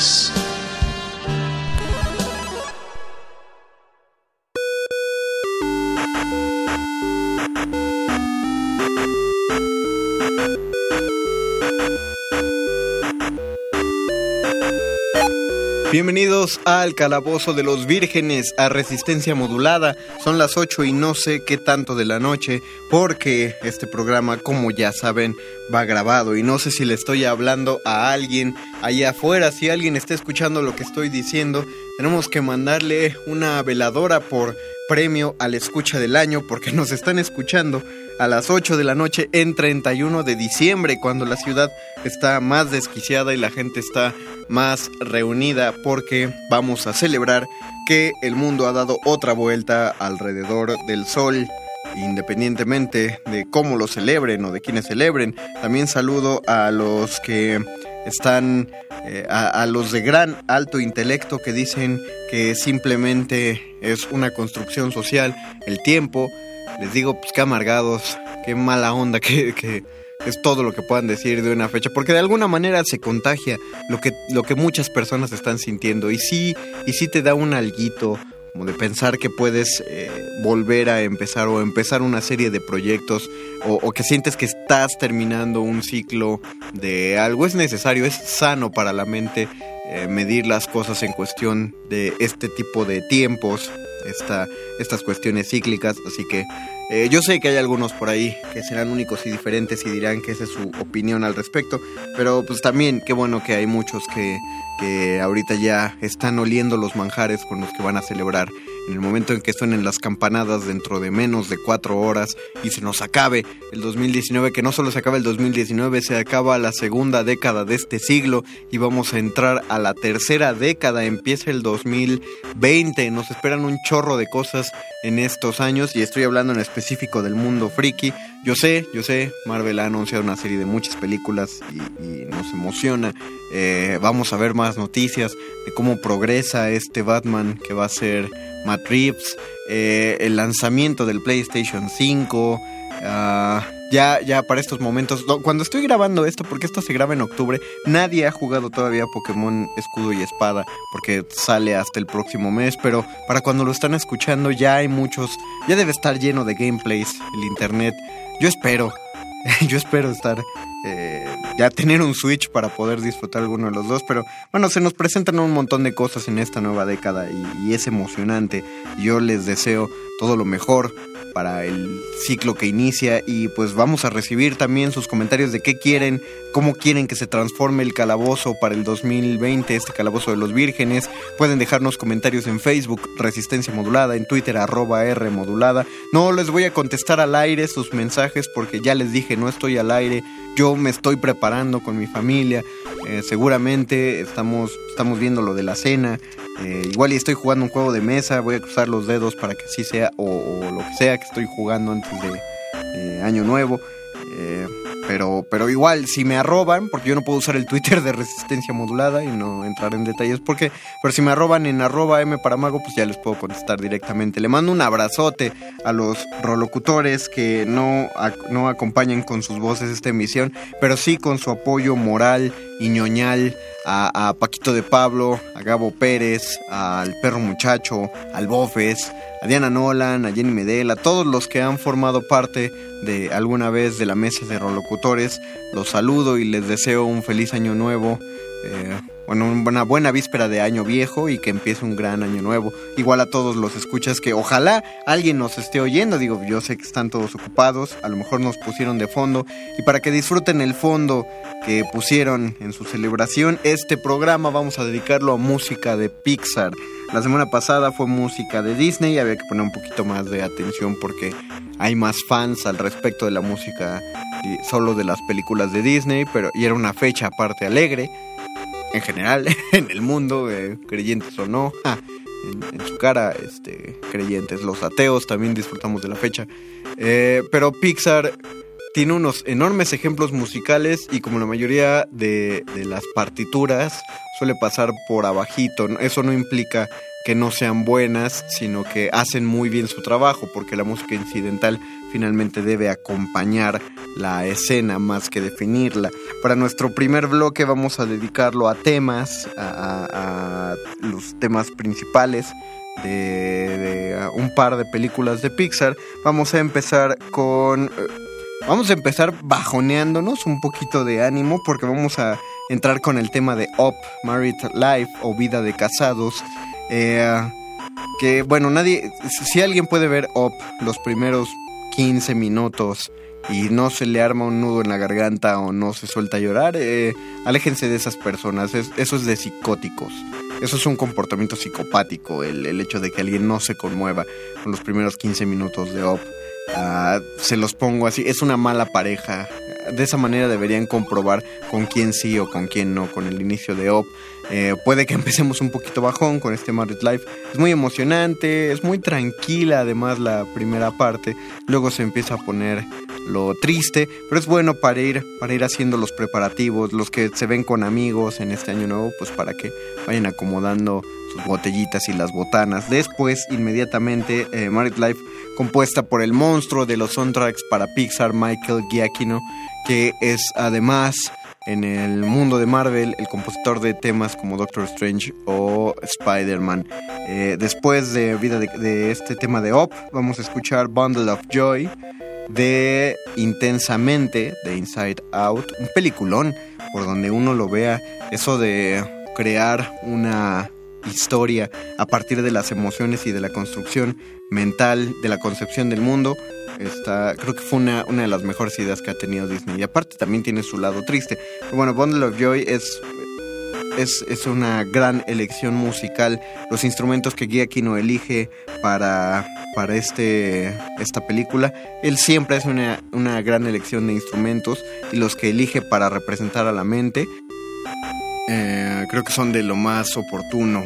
this. Bienvenidos al Calabozo de los Vírgenes a resistencia modulada. Son las 8 y no sé qué tanto de la noche porque este programa, como ya saben, va grabado y no sé si le estoy hablando a alguien allá afuera, si alguien está escuchando lo que estoy diciendo, tenemos que mandarle una veladora por premio al escucha del año porque nos están escuchando a las 8 de la noche en 31 de diciembre, cuando la ciudad está más desquiciada y la gente está más reunida porque vamos a celebrar que el mundo ha dado otra vuelta alrededor del sol independientemente de cómo lo celebren o de quienes celebren. También saludo a los que están, eh, a, los de gran alto intelecto que dicen que simplemente es una construcción social el tiempo les digo, pues qué amargados, qué mala onda, que, es todo lo que puedan decir de una fecha, porque de alguna manera se contagia lo que, lo que muchas personas están sintiendo y sí, y sí te da un alguito como de pensar que puedes eh, volver a empezar o empezar una serie de proyectos o, que sientes que estás terminando un ciclo de algo. Es necesario, es sano para la mente eh, medir las cosas en cuestión de este tipo de tiempos esta, estas cuestiones cíclicas, así que eh, yo sé que hay algunos por ahí que serán únicos y diferentes y dirán que esa es su opinión al respecto, pero pues también qué bueno que hay muchos que, que ahorita ya están oliendo los manjares con los que van a celebrar en el momento en que suenen las campanadas dentro de menos de cuatro horas y se nos acabe el 2019, que no solo se acaba el 2019, se acaba la segunda década de este siglo y vamos a entrar a la tercera década, empieza el 2020, nos esperan un chorro de cosas en estos años y estoy hablando en específico del mundo friki. Yo sé, yo sé, Marvel ha anunciado una serie de muchas películas y, nos emociona. Eh, vamos a ver más noticias de cómo progresa este Batman que va a ser Matt Reeves, eh, el lanzamiento del PlayStation 5. Ah, ya, ya para estos momentos, cuando estoy grabando esto, porque esto se graba en octubre, nadie ha jugado todavía Pokémon Escudo y Espada, porque sale hasta el próximo mes, pero para cuando lo están escuchando ya hay muchos, ya debe estar lleno de gameplays el internet. Yo espero, yo espero estar eh, ya tener un Switch para poder disfrutar alguno de los dos, pero bueno, se nos presentan un montón de cosas en esta nueva década y, es emocionante. Yo les deseo todo lo mejor para el ciclo que inicia y pues vamos a recibir también sus comentarios de qué quieren, cómo quieren que se transforme el calabozo para el 2020, este calabozo de los vírgenes. Pueden dejarnos comentarios en Facebook, Resistencia Modulada, en Twitter, arroba R Modulada. No les voy a contestar al aire sus mensajes porque ya les dije, no estoy al aire, yo me estoy preparando con mi familia, eh, seguramente estamos, estamos viendo lo de la cena, eh, igual y estoy jugando un juego de mesa, voy a cruzar los dedos para que así sea, o, lo que sea que estoy jugando antes de Año Nuevo. Eh, pero, pero igual, si me arroban, porque yo no puedo usar el Twitter de resistencia modulada y no entrar en detalles, porque, pero si me arroban en arroba M para mago, pues ya les puedo contestar directamente. Le mando un abrazote a los rolocutores que no, no acompañan con sus voces esta emisión, pero sí con su apoyo moral y ñoñal a, Paquito de Pablo, a Gabo Pérez, al Perro Muchacho, al Bofes, a Diana Nolan, a Jenny Medel, a todos los que han formado parte de alguna vez de la mesa de rolocutores. Los saludo y les deseo un feliz año nuevo. Eh, bueno, una buena víspera de año viejo y que empiece un gran año nuevo. Igual a todos los escuchas que ojalá alguien nos esté oyendo. Digo, yo sé que están todos ocupados, a lo mejor nos pusieron de fondo. Y para que disfruten el fondo que pusieron en su celebración, este programa vamos a dedicarlo a música de Pixar. La semana pasada fue música de Disney, había que poner un poquito más de atención porque hay más fans al respecto de la música solo de las películas de Disney, pero y era una fecha aparte alegre. En general, en el mundo, eh, creyentes o no. en, su cara, este, creyentes, los ateos también disfrutamos de la fecha. Eh, pero Pixar tiene unos enormes ejemplos musicales y como la mayoría de, de las partituras suele pasar por abajito. Eso no implica que no sean buenas, sino que hacen muy bien su trabajo, porque la música incidental finalmente debe acompañar la escena más que definirla. Para nuestro primer bloque vamos a dedicarlo a temas, a, los temas principales de, un par de películas de Pixar. Vamos a empezar con... Eh, vamos a empezar bajoneándonos un poquito de ánimo porque vamos a entrar con el tema de Up, Married Life o Vida de Casados eh, que bueno, nadie, si alguien puede ver Up los primeros 15 minutos y no se le arma un nudo en la garganta o no se suelta a llorar, eh, aléjense de esas personas, eso es de psicóticos. Eso es un comportamiento psicopático, el, el, hecho de que alguien no se conmueva con los primeros 15 minutos de Up. Ah, se los pongo así, es una mala pareja. De esa manera deberían comprobar con quién sí o con quién no, con el inicio de Op. Eh, puede que empecemos un poquito bajón con este Married Life. Es muy emocionante, es muy tranquila además la primera parte. Luego se empieza a poner lo triste, pero es bueno para ir, para ir haciendo los preparativos, los que se ven con amigos en este año nuevo, pues para que vayan acomodando sus botellitas y las botanas. Después, inmediatamente, eh, Married Life, compuesta por el monstruo de los soundtracks para Pixar, Michael Giacchino, que es además en el mundo de Marvel el compositor de temas como Doctor Strange o Spider-Man. Eh, después de vida de, este tema de Op, vamos a escuchar Bundle of Joy de Intensamente, de Inside Out, un peliculón por donde uno lo vea, eso de crear una historia a partir de las emociones y de la construcción mental de la concepción del mundo Está, creo que fue una, una de las mejores ideas que ha tenido Disney. Y aparte también tiene su lado triste. Pero bueno, Bundle of Joy es, es, es, una gran elección musical. Los instrumentos que Giacchino elige para, para este, esta película, él siempre es una, una gran elección de instrumentos y los que elige para representar a la mente, eh, creo que son de lo más oportuno.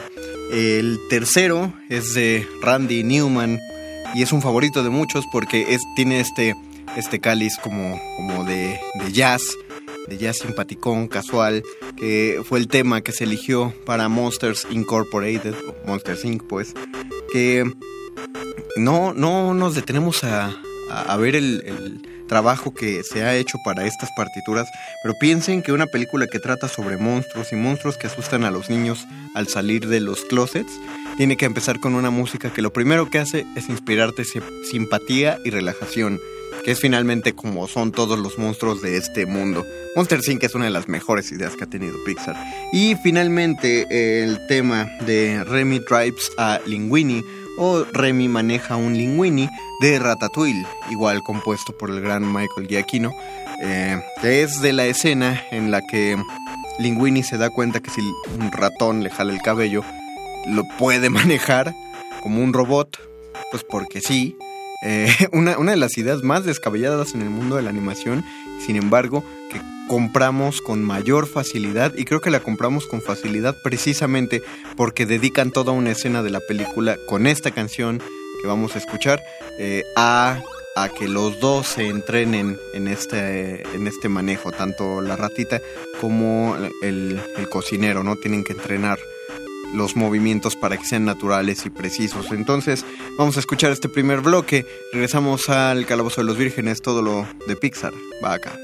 El tercero es de Randy Newman y es un favorito de muchos porque es, tiene este, este cáliz como, como de, de jazz, de jazz simpaticón, casual, que fue el tema que se eligió para Monsters Incorporated, o Monsters Inc., pues, que no, no nos detenemos a, a, ver el, trabajo que se ha hecho para estas partituras, pero piensen que una película que trata sobre monstruos y monstruos que asustan a los niños al salir de los closets, tiene que empezar con una música que lo primero que hace es inspirarte simpatía y relajación, que es finalmente como son todos los monstruos de este mundo. Monster Inc. es una de las mejores ideas que ha tenido Pixar. Y finalmente el tema de Remy Drives a Linguini o Remy maneja un Linguini de Ratatouille, igual compuesto por el gran Michael Giacchino, eh, es de la escena en la que Linguini se da cuenta que si un ratón le jala el cabello, lo puede manejar como un robot, pues porque sí. Eh, una, una, de las ideas más descabelladas en el mundo de la animación, sin embargo, compramos con mayor facilidad y creo que la compramos con facilidad precisamente porque dedican toda una escena de la película con esta canción que vamos a escuchar eh, a, a, que los dos se entrenen en este, en este manejo, tanto la ratita como el, el cocinero, ¿no? Tienen que entrenar los movimientos para que sean naturales y precisos. Entonces, vamos a escuchar este primer bloque. Regresamos al Calabozo de los Vírgenes, todo lo de Pixar. Va acá.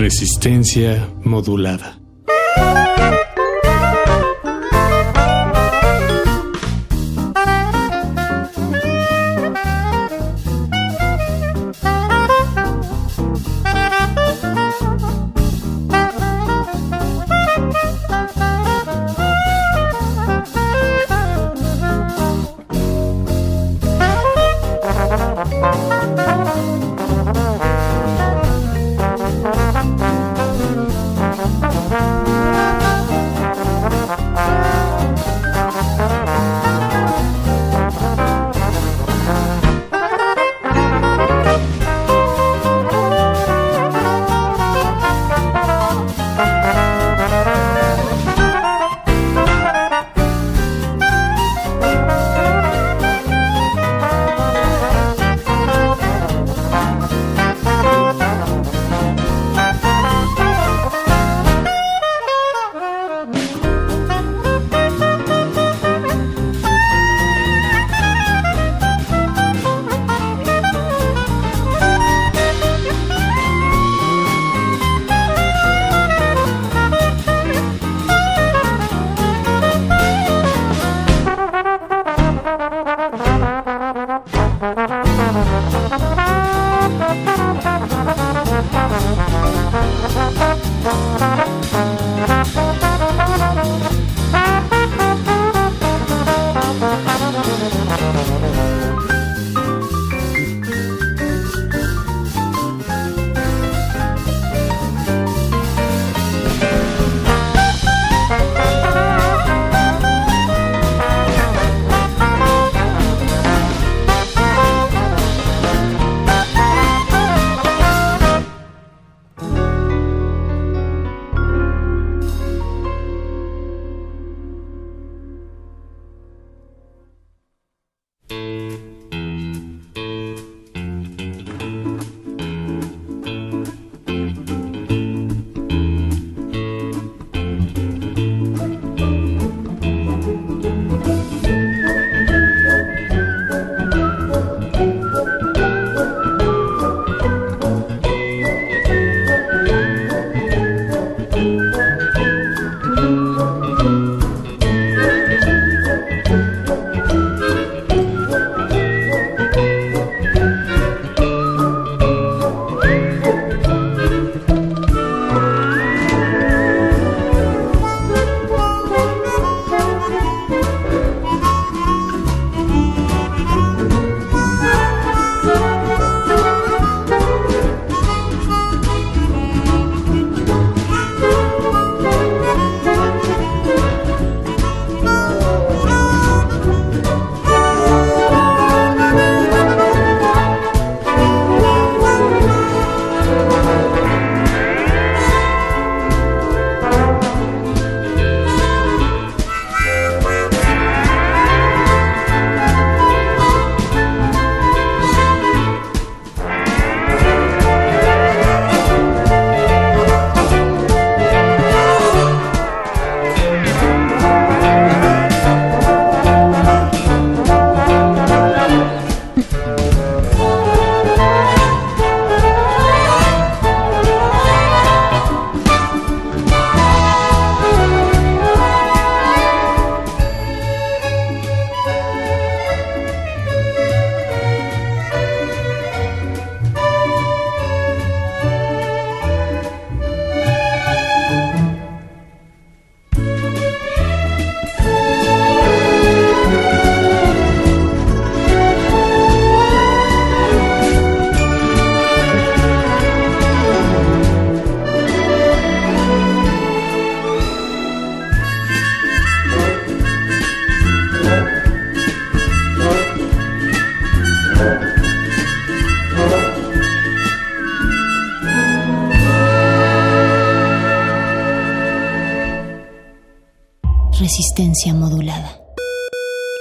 Resistencia modulada.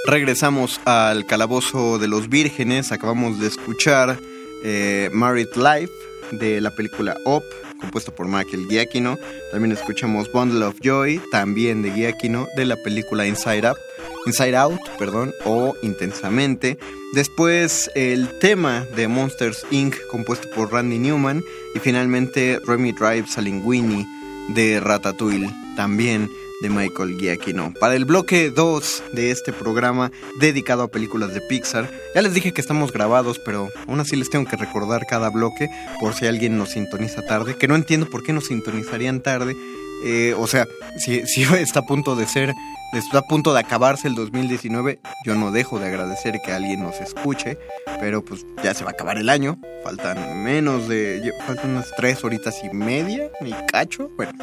Regresamos al Calabozo de los Vírgenes. Acabamos de escuchar eh, Married Life de la película Op, compuesta por Michael Giacchino. También escuchamos Bundle of Joy, también de Giacchino, de la película Inside Up. Inside Out, perdón, o Intensamente. Después el tema de Monsters Inc. compuesto por Randy Newman. Y finalmente Remy Drives a Linguini de Ratatouille, también de Michael Giacchino. Para el bloque 2 de este programa dedicado a películas de Pixar, ya les dije que estamos grabados, pero aún así les tengo que recordar cada bloque por si alguien nos sintoniza tarde, que no entiendo por qué nos sintonizarían tarde. Eh, o sea, si, está a punto de ser está a punto de acabarse el 2019. Yo no dejo de agradecer que alguien nos escuche, pero pues ya se va a acabar el año. Faltan menos de. Faltan unas tres horitas y media, ni cacho. Bueno,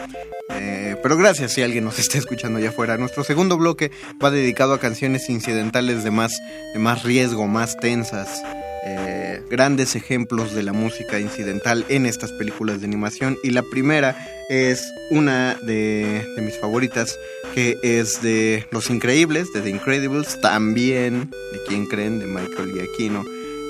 eh, pero gracias si alguien nos está escuchando allá afuera. Nuestro segundo bloque va dedicado a canciones incidentales de más, de más riesgo, más tensas. Eh, grandes ejemplos de la música incidental en estas películas de animación y la primera es una de, mis favoritas que es de Los Increíbles, de The Incredibles, también de quién creen, de Michael Giacchino,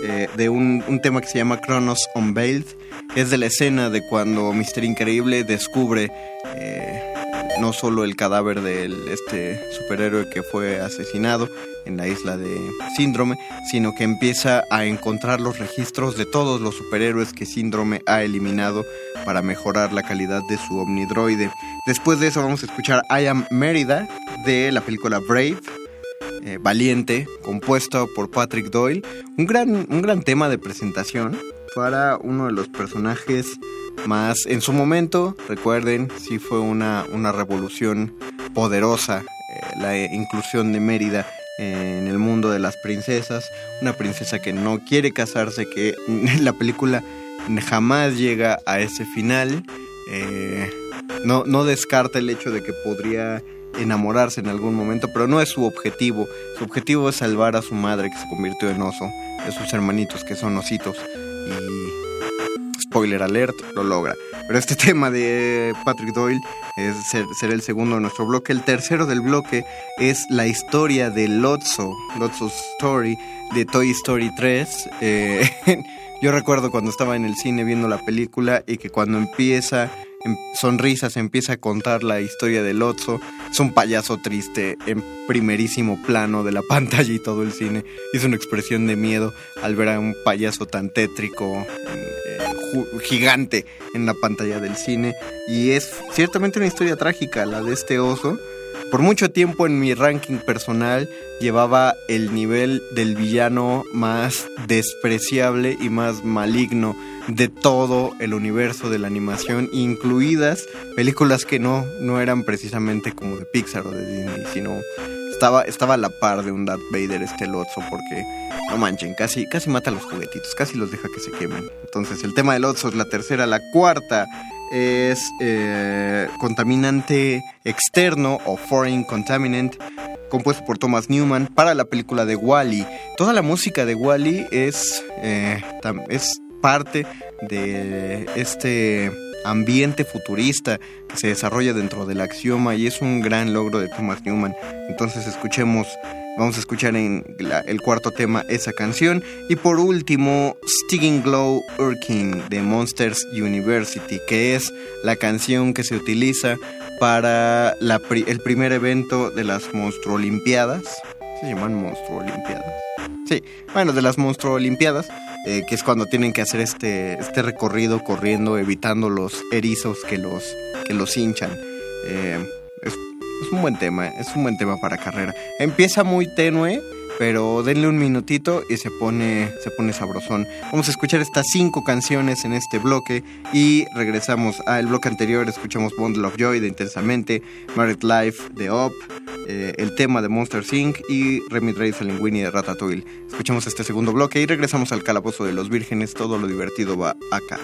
eh, de un, tema que se llama Chronos Unveiled, es de la escena de cuando Mr. Increíble descubre eh, no solo el cadáver de este superhéroe que fue asesinado en la isla de Síndrome, sino que empieza a encontrar los registros de todos los superhéroes que Síndrome ha eliminado para mejorar la calidad de su omnidroide. Después de eso vamos a escuchar I Am Mérida de la película Brave, eh, Valiente, compuesto por Patrick Doyle. Un gran, un gran tema de presentación para uno de los personajes más en su momento, recuerden, sí fue una, una revolución poderosa eh, la inclusión de Mérida en el mundo de las princesas, una princesa que no quiere casarse, que la película jamás llega a ese final, eh, no, no descarta el hecho de que podría enamorarse en algún momento, pero no es su objetivo, su objetivo es salvar a su madre que se convirtió en oso, de sus hermanitos que son ositos y spoiler alert, lo logra. Pero este tema de Patrick Doyle es ser, el segundo de nuestro bloque. El tercero del bloque es la historia de Lotso, Lotso's Story de Toy Story 3. Eh, yo recuerdo cuando estaba en el cine viendo la película y que cuando empieza sonrisas empieza a contar la historia de Lotso. Es un payaso triste en primerísimo plano de la pantalla y todo el cine. Es una expresión de miedo al ver a un payaso tan tétrico gigante en la pantalla del cine. Y es ciertamente una historia trágica la de este oso. Por mucho tiempo en mi ranking personal llevaba el nivel del villano más despreciable y más maligno de todo el universo de la animación, incluidas películas que no, no eran precisamente como de Pixar o de Disney, sino estaba, estaba a la par de un Darth Vader este Lotso porque, no manchen, casi, casi mata a los juguetitos, casi los deja que se quemen. Entonces el tema del Lotso es la tercera, la cuarta es eh, contaminante externo o foreign contaminant compuesto por Thomas Newman para la película de Wally. -E. Toda la música de Wally -E es, eh, es parte de este ambiente futurista que se desarrolla dentro del axioma y es un gran logro de Thomas Newman. Entonces escuchemos, vamos a escuchar en el cuarto tema esa canción y por último Stinging Glow Urkin de Monsters University, que es la canción que se utiliza para el primer evento de las Monstruo Olimpiadas. Se llaman Monstruo Olimpiadas. Sí, bueno, de las Monstruo Olimpiadas eh, que es cuando tienen que hacer este, este recorrido corriendo, evitando los erizos que los, que los hinchan. Eh, es, es, un buen tema, es un buen tema para carrera. Empieza muy tenue, pero denle un minutito y se pone, se pone sabrosón. Vamos a escuchar estas cinco canciones en este bloque y regresamos al bloque anterior. Escuchamos Bundle of Joy de Intensamente, Married Life de Up, eh, el tema de Monster Inc. y Remy Drake Linguini de Ratatouille. Escuchamos este segundo bloque y regresamos al calabozo de los vírgenes. Todo lo divertido va acá.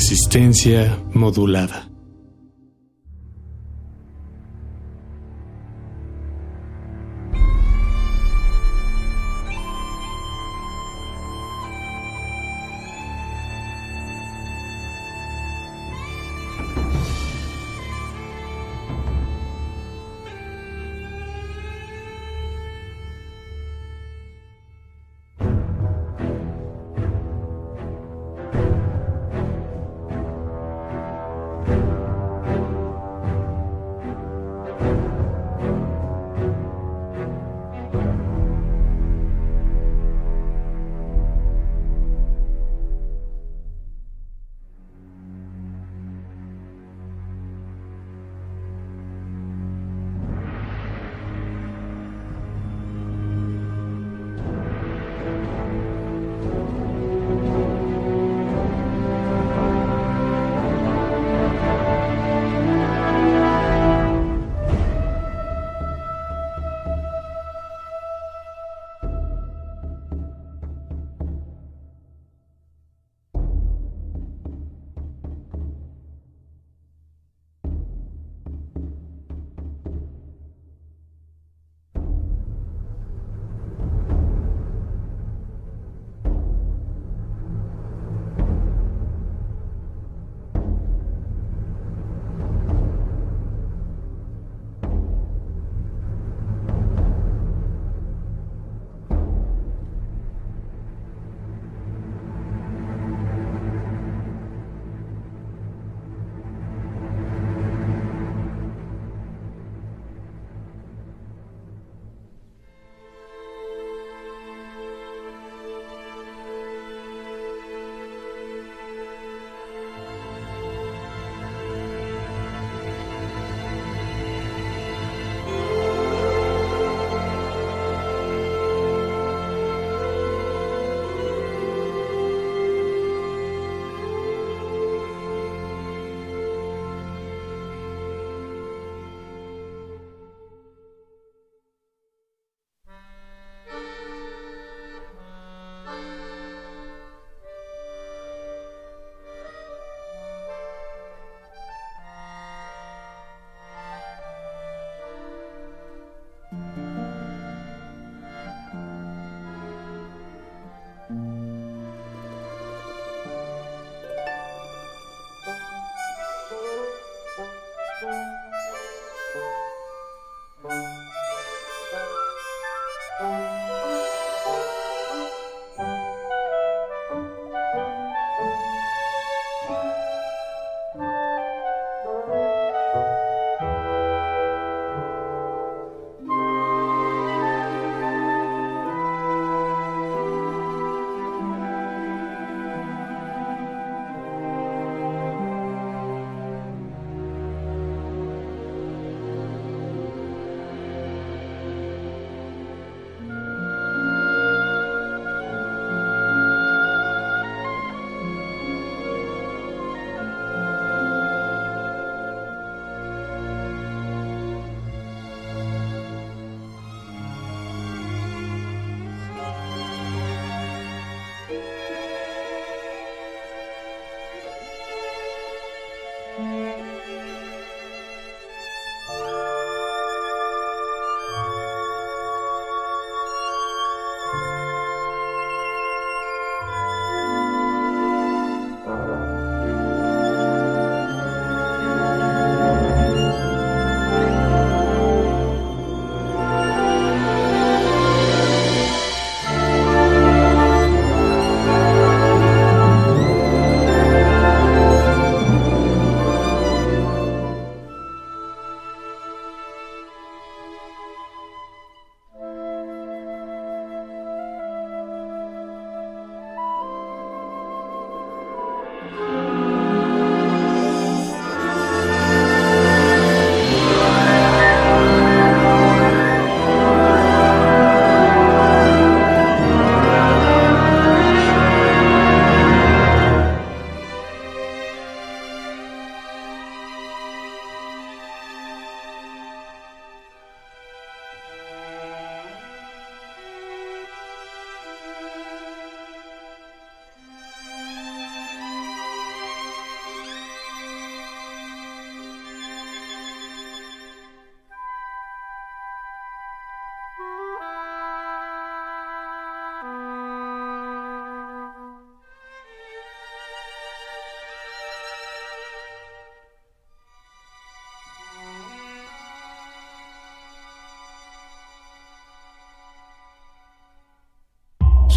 Resistencia modulada.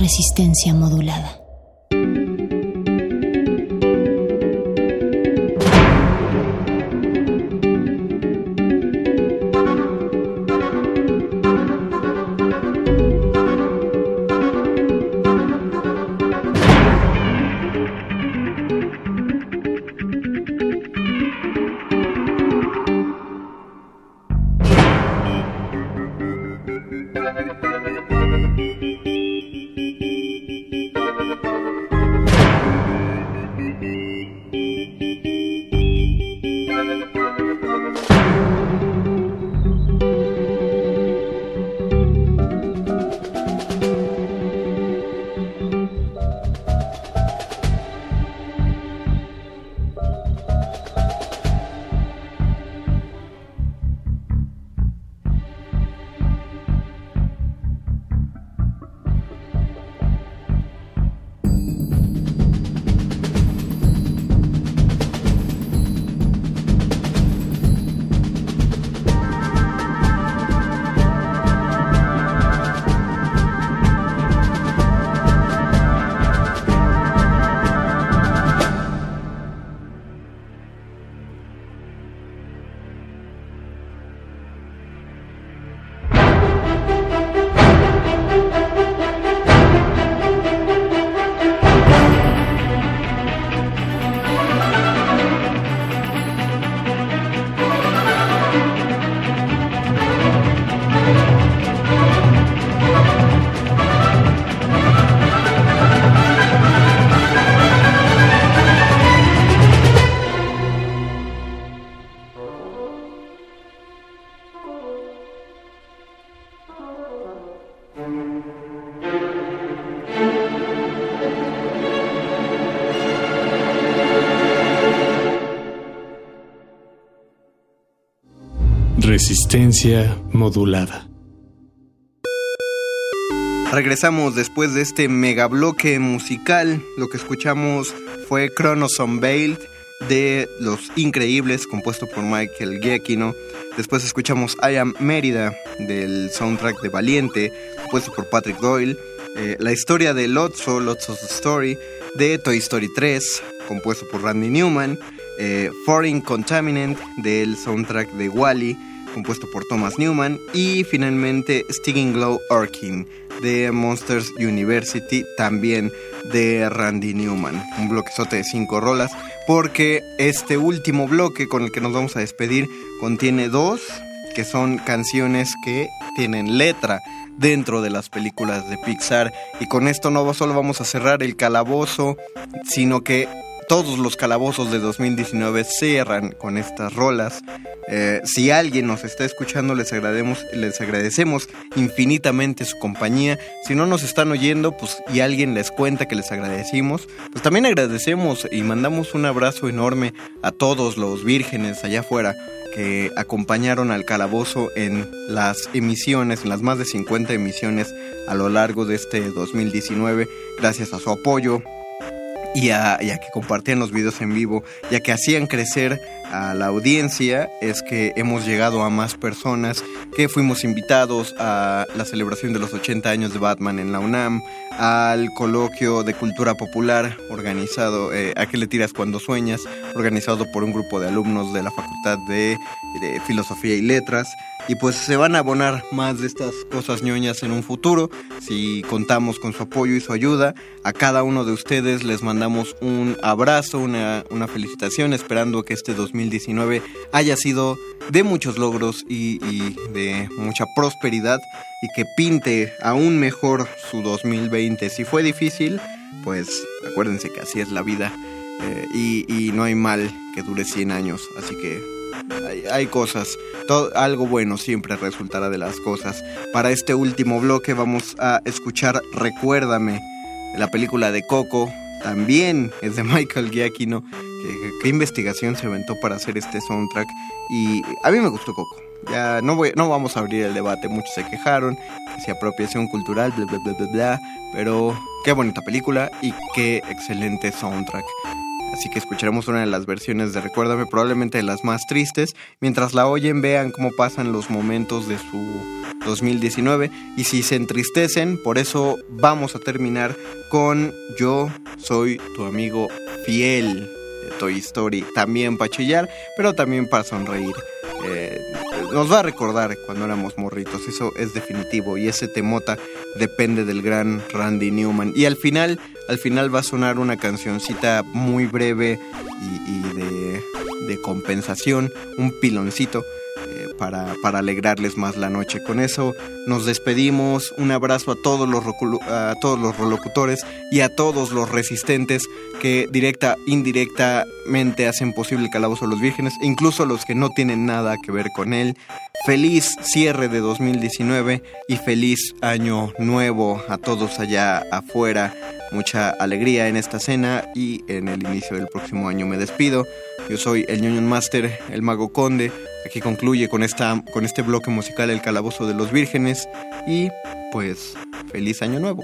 Resistencia modulada. Resistencia modulada. Regresamos después de este megabloque musical. Lo que escuchamos fue Chronos Unveiled de Los Increíbles, compuesto por Michael Giacchino. Después escuchamos I Am Mérida del soundtrack de Valiente, compuesto por Patrick Doyle. Eh, la historia de Lotso, Lotso's Story, de Toy Story 3, compuesto por Randy Newman. Eh, Foreign Contaminant del soundtrack de Wally compuesto por Thomas Newman, y finalmente Stinging Glow Orkin de Monsters University, también de Randy Newman. Un bloquezote de cinco rolas, porque este último bloque con el que nos vamos a despedir contiene dos que son canciones que tienen letra dentro de las películas de Pixar y con esto no solo vamos a cerrar el calabozo, sino que todos los calabozos de 2019 cierran con estas rolas. Eh, si alguien nos está escuchando, les agradecemos, les agradecemos infinitamente su compañía. Si no nos están oyendo, pues y alguien les cuenta que les agradecimos, pues también agradecemos y mandamos un abrazo enorme a todos los vírgenes allá afuera que acompañaron al calabozo en las emisiones, en las más de 50 emisiones a lo largo de este 2019, gracias a su apoyo, y a, que compartían los videos en vivo, ya que hacían crecer a la audiencia, es que hemos llegado a más personas, que fuimos invitados a la celebración de los 80 años de Batman en la UNAM, al coloquio de cultura popular organizado, eh, ¿A qué le tiras cuando sueñas? organizado por un grupo de alumnos de la Facultad de Filosofía y Letras. Y pues se van a abonar más de estas cosas ñoñas en un futuro si contamos con su apoyo y su ayuda. A cada uno de ustedes les mandamos un abrazo, una, una felicitación, esperando que este 2019 haya sido de muchos logros y, de mucha prosperidad y que pinte aún mejor su 2020. Si fue difícil, pues acuérdense que así es la vida eh, y, y no hay mal que dure 100 años. Así que hay, cosas. Todo, algo bueno siempre resultará de las cosas. Para este último bloque vamos a escuchar Recuérdame, la película de Coco. También es de Michael Giacchino. ¿Qué, investigación se aventó para hacer este soundtrack? Y a mí me gustó Coco. Ya no, voy, no vamos a abrir el debate, muchos se quejaron, que si apropiación cultural, bla, bla, bla, bla, bla, pero qué bonita película y qué excelente soundtrack. Así que escucharemos una de las versiones de Recuérdame, probablemente de las más tristes. Mientras la oyen, vean cómo pasan los momentos de su 2019. Y si se entristecen, por eso vamos a terminar con Yo soy tu amigo fiel de Toy Story. También para chillar, pero también para sonreír. Eh, nos va a recordar cuando éramos morritos, eso es definitivo. Y ese temota depende del gran Randy Newman. Y al final, al final va a sonar una cancioncita muy breve y, de, de compensación, un piloncito para, para, alegrarles más la noche. Con eso nos despedimos. Un abrazo a todos los, a todos los relocutores y a todos los resistentes que directa, indirectamente hacen posible el calabozo de los vírgenes, incluso los que no tienen nada que ver con él. Feliz cierre de 2019 y feliz año nuevo a todos allá afuera. Mucha alegría en esta cena y en el inicio del próximo año me despido. Yo soy el Ñoño Master, el Mago Conde. Aquí concluye con, esta, con este bloque musical El Calabozo de los Vírgenes. Y pues, feliz año nuevo.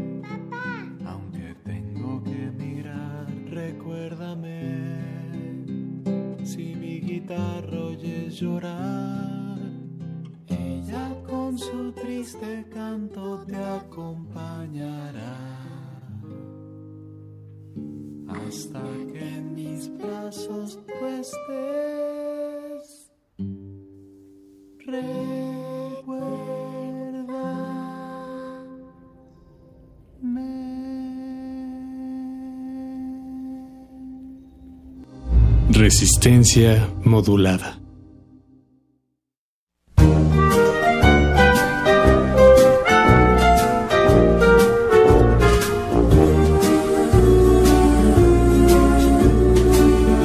Recuérdame. Si mi guitarra oyes llorar, ella con su triste canto te acompañará. Hasta que en mis brazos tú estés. Resistencia modulada.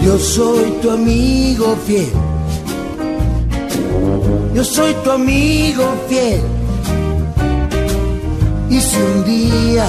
Yo soy tu amigo fiel. Yo soy tu amigo fiel. Y si un día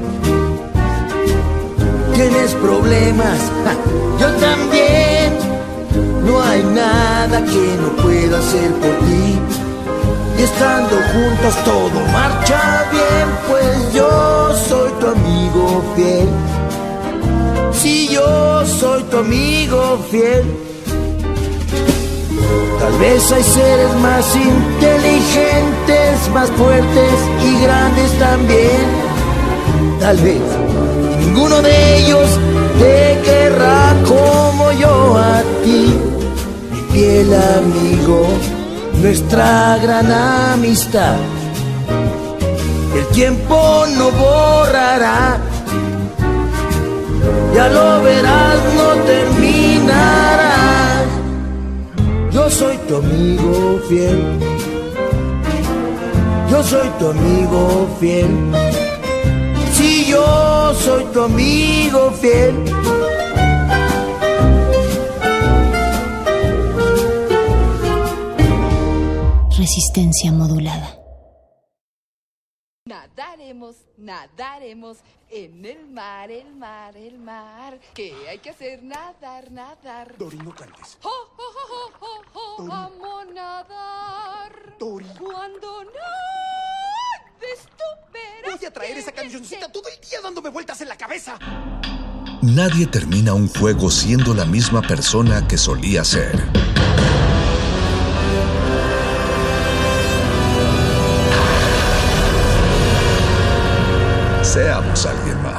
Tienes problemas, yo también. No hay nada que no pueda hacer por ti. Y estando juntos todo marcha bien, pues yo soy tu amigo fiel. Si yo soy tu amigo fiel. Tal vez hay seres más inteligentes, más fuertes y grandes también. Tal vez ninguno de ellos te querrá como yo a ti, mi fiel amigo, nuestra gran amistad. El tiempo no borrará, ya lo verás, no terminará. Yo soy tu amigo fiel. Yo soy tu amigo fiel. Yo soy tu amigo fiel. Resistencia modulada. Nadaremos, nadaremos en el mar, el mar, el mar. ¿Qué hay que hacer? Nadar, nadar. Dori, no cantes. ¡Oh, oh, oh, oh, oh! Dori. ¡Amo nadar! Dori. Cuando verás Voy a traer esa camioncita todo el día dándome vueltas en la cabeza. Nadie termina un juego siendo la misma persona que solía ser. Seamos alguien más.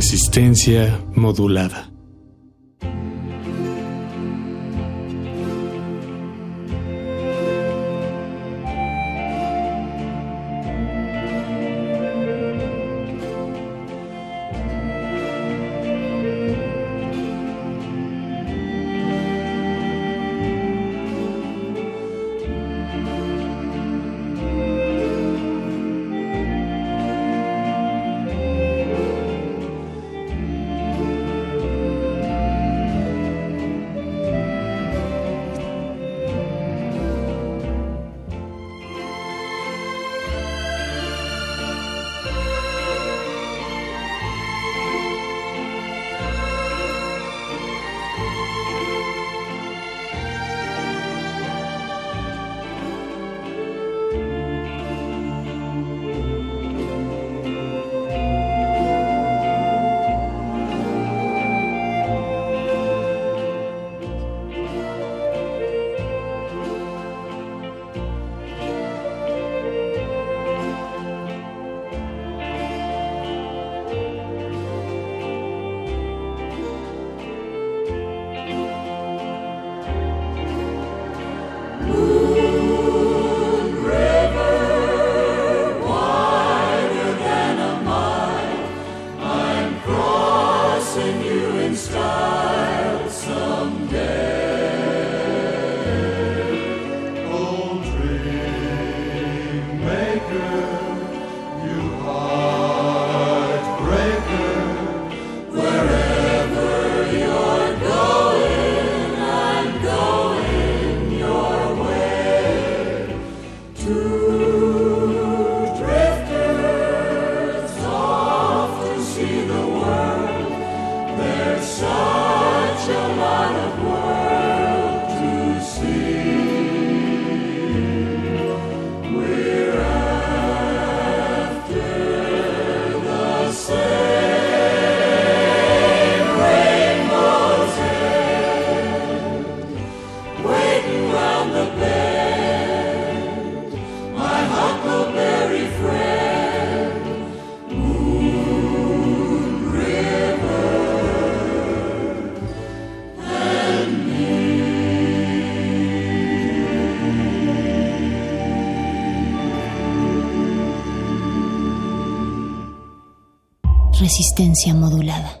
Resistencia modulada. Resistencia modulada.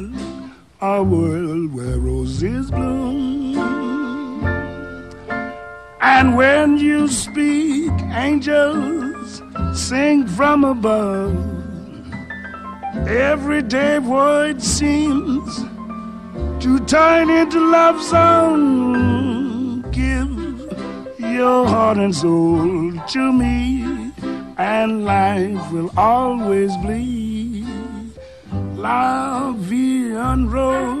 above. Everyday void seems to turn into love song. Give your heart and soul to me, and life will always be la vie en rose.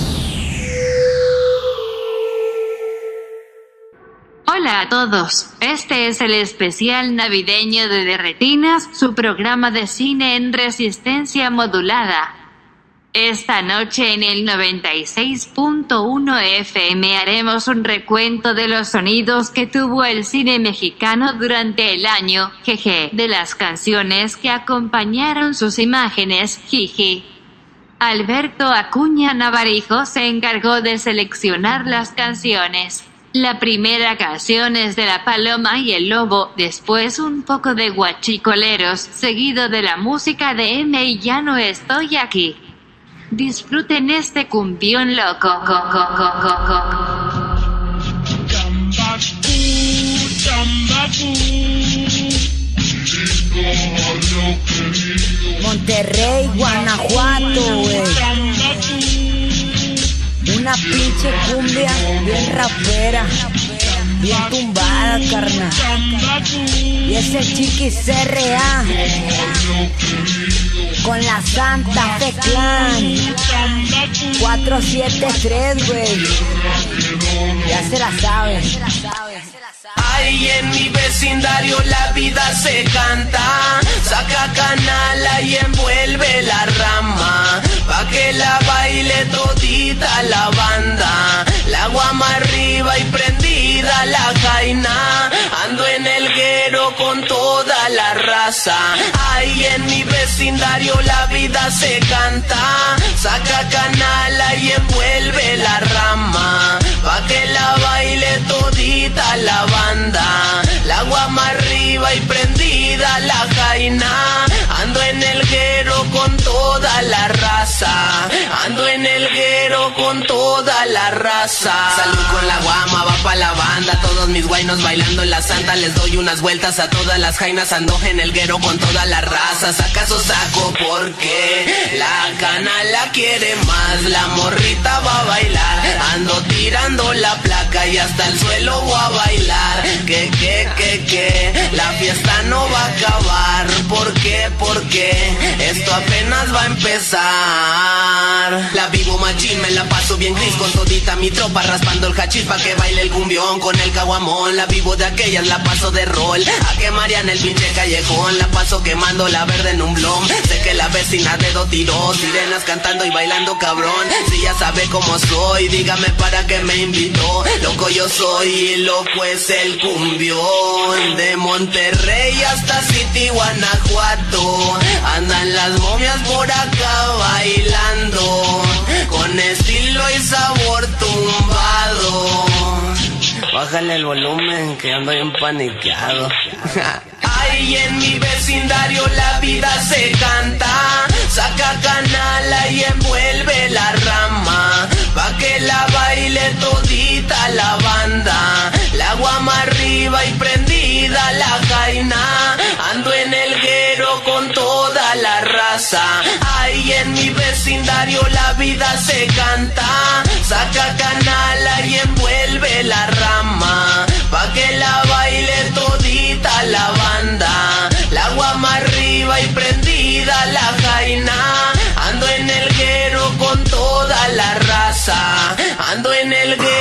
Hola a todos, este es el especial navideño de Derretinas, su programa de cine en resistencia modulada. Esta noche en el 96.1 FM haremos un recuento de los sonidos que tuvo el cine mexicano durante el año, jeje, de las canciones que acompañaron sus imágenes, jiji. Alberto Acuña Navarijo se encargó de seleccionar las canciones. La primera canción es de La Paloma y el Lobo, después un poco de Guachicoleros, seguido de la música de M y Ya no estoy aquí. Disfruten este cumbión loco. co, co, co, co, co. Monterrey, Guanajuato, güey. Una pinche cumbia bien rapera, bien tumbada, carnal. Y ese chiquis CRA con la Santa Fe Clan 473, güey. Ya se la saben. Ahí en mi vecindario la vida se canta. Saca canala y envuelve la baile todita la banda. La guama arriba y prendida la jaina. Ando en el guero con toda la raza. Ahí en mi vecindario la vida se canta. Saca canala y envuelve la rama. Pa' que la baile todita la banda. La guama arriba y prendida la jaina. Ando en el guero con toda la raza. Ando en el guero con toda la raza. Salud con la guama, va pa' la banda. Todos mis guainos bailando en la santa. Les doy unas vueltas a todas las jainas. Ando en el guero con toda la raza. ¿Acaso saco porque la cana la quiere más? La morrita va a bailar. Ando tirando la placa y hasta el suelo voy a bailar. Que, que, que, que. La fiesta no va a acabar. ¿Por qué? Porque esto apenas va a empezar. La vivo machín, me la paso bien gris con todita mi tropa raspando el hachís pa' que baile el cumbión con el caguamón. La vivo de aquellas, la paso de rol. A que en el pinche callejón, la paso quemando la verde en un blom. Sé que la vecina dedo tiró, sirenas cantando y bailando cabrón. Si ya sabe cómo soy, dígame para qué me invitó. Loco yo soy y loco es el cumbión. De Monterrey hasta City, Guanajuato. Andan las momias por acá. Con estilo y sabor tumbado. Bájale el volumen que ando bien paniqueado. Ahí en mi vecindario la vida se canta. Saca canala y envuelve la rama. Pa' que la baile todita la banda. La guama arriba y prendida la jaina. Ando en el Ahí en mi vecindario la vida se canta. Saca canala y envuelve la rama. Pa' que la baile todita la banda. La guama arriba y prendida la jaina. Ando en el guero con toda la raza. Ando en el guero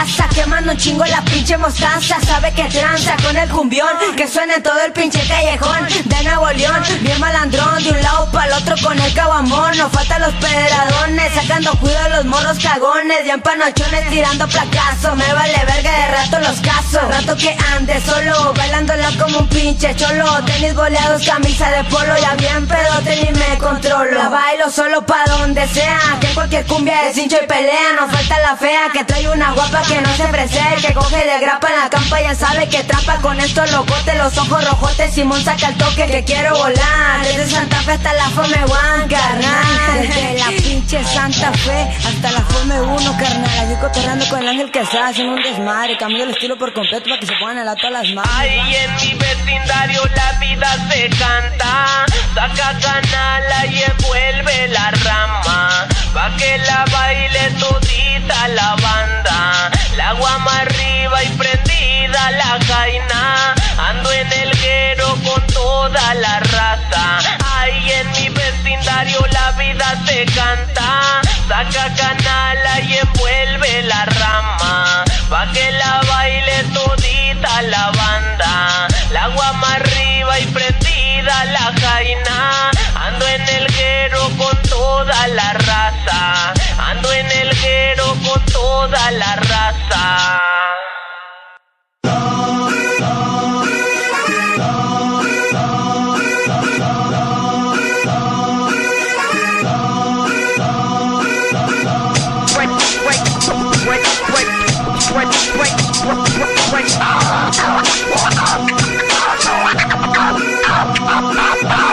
raza. quemando un chingo la pinche mostaza. Sabe que tranza con el cumbión, que suena en todo el pinche callejón de Nuevo León. Bien malandrón, de un lado para el otro con el caguamón. Nos faltan los pedradones, sacando cuidado los morros cagones. Ya en panochones tirando placazo. Me vale verga de rato los casos. Rato que ande solo, bailándola como un pinche cholo. Tenis boleados, camisa de polo, ya bien pedote ni me controlo. La bailo solo pa' donde sea, que cualquier cumbia de cincho y pelea. Nos falta la fea que trae una guapa que no se presea. Que coge de grapa en la campa, ya sabe que trapa con estos locotes, los ojos rojotes. Simón saca el toque que quiero volar. Desde Santa Fe hasta la Fome One, carnal. Desde la pinche Santa Fe hasta la Fome 1, carnal. Aquí cotorreando con el ángel que está haciendo un desmadre. Cambio el estilo por completo para que se pongan el alto a las manos. Ahí en mi vecindario la vida se canta. Saca canala y envuelve la rama. Pa' que la baile todita la banda. La guama arriba y prendida la jaina. Ando en el guero con toda la raza. Ahí en mi vecindario la vida se canta. Saca canala y envuelve la rama. Pa' que la baile todita la banda. La guama arriba y prendida la jaina. Ando en el guero con toda la raza. Ando en el guero con toda la raza.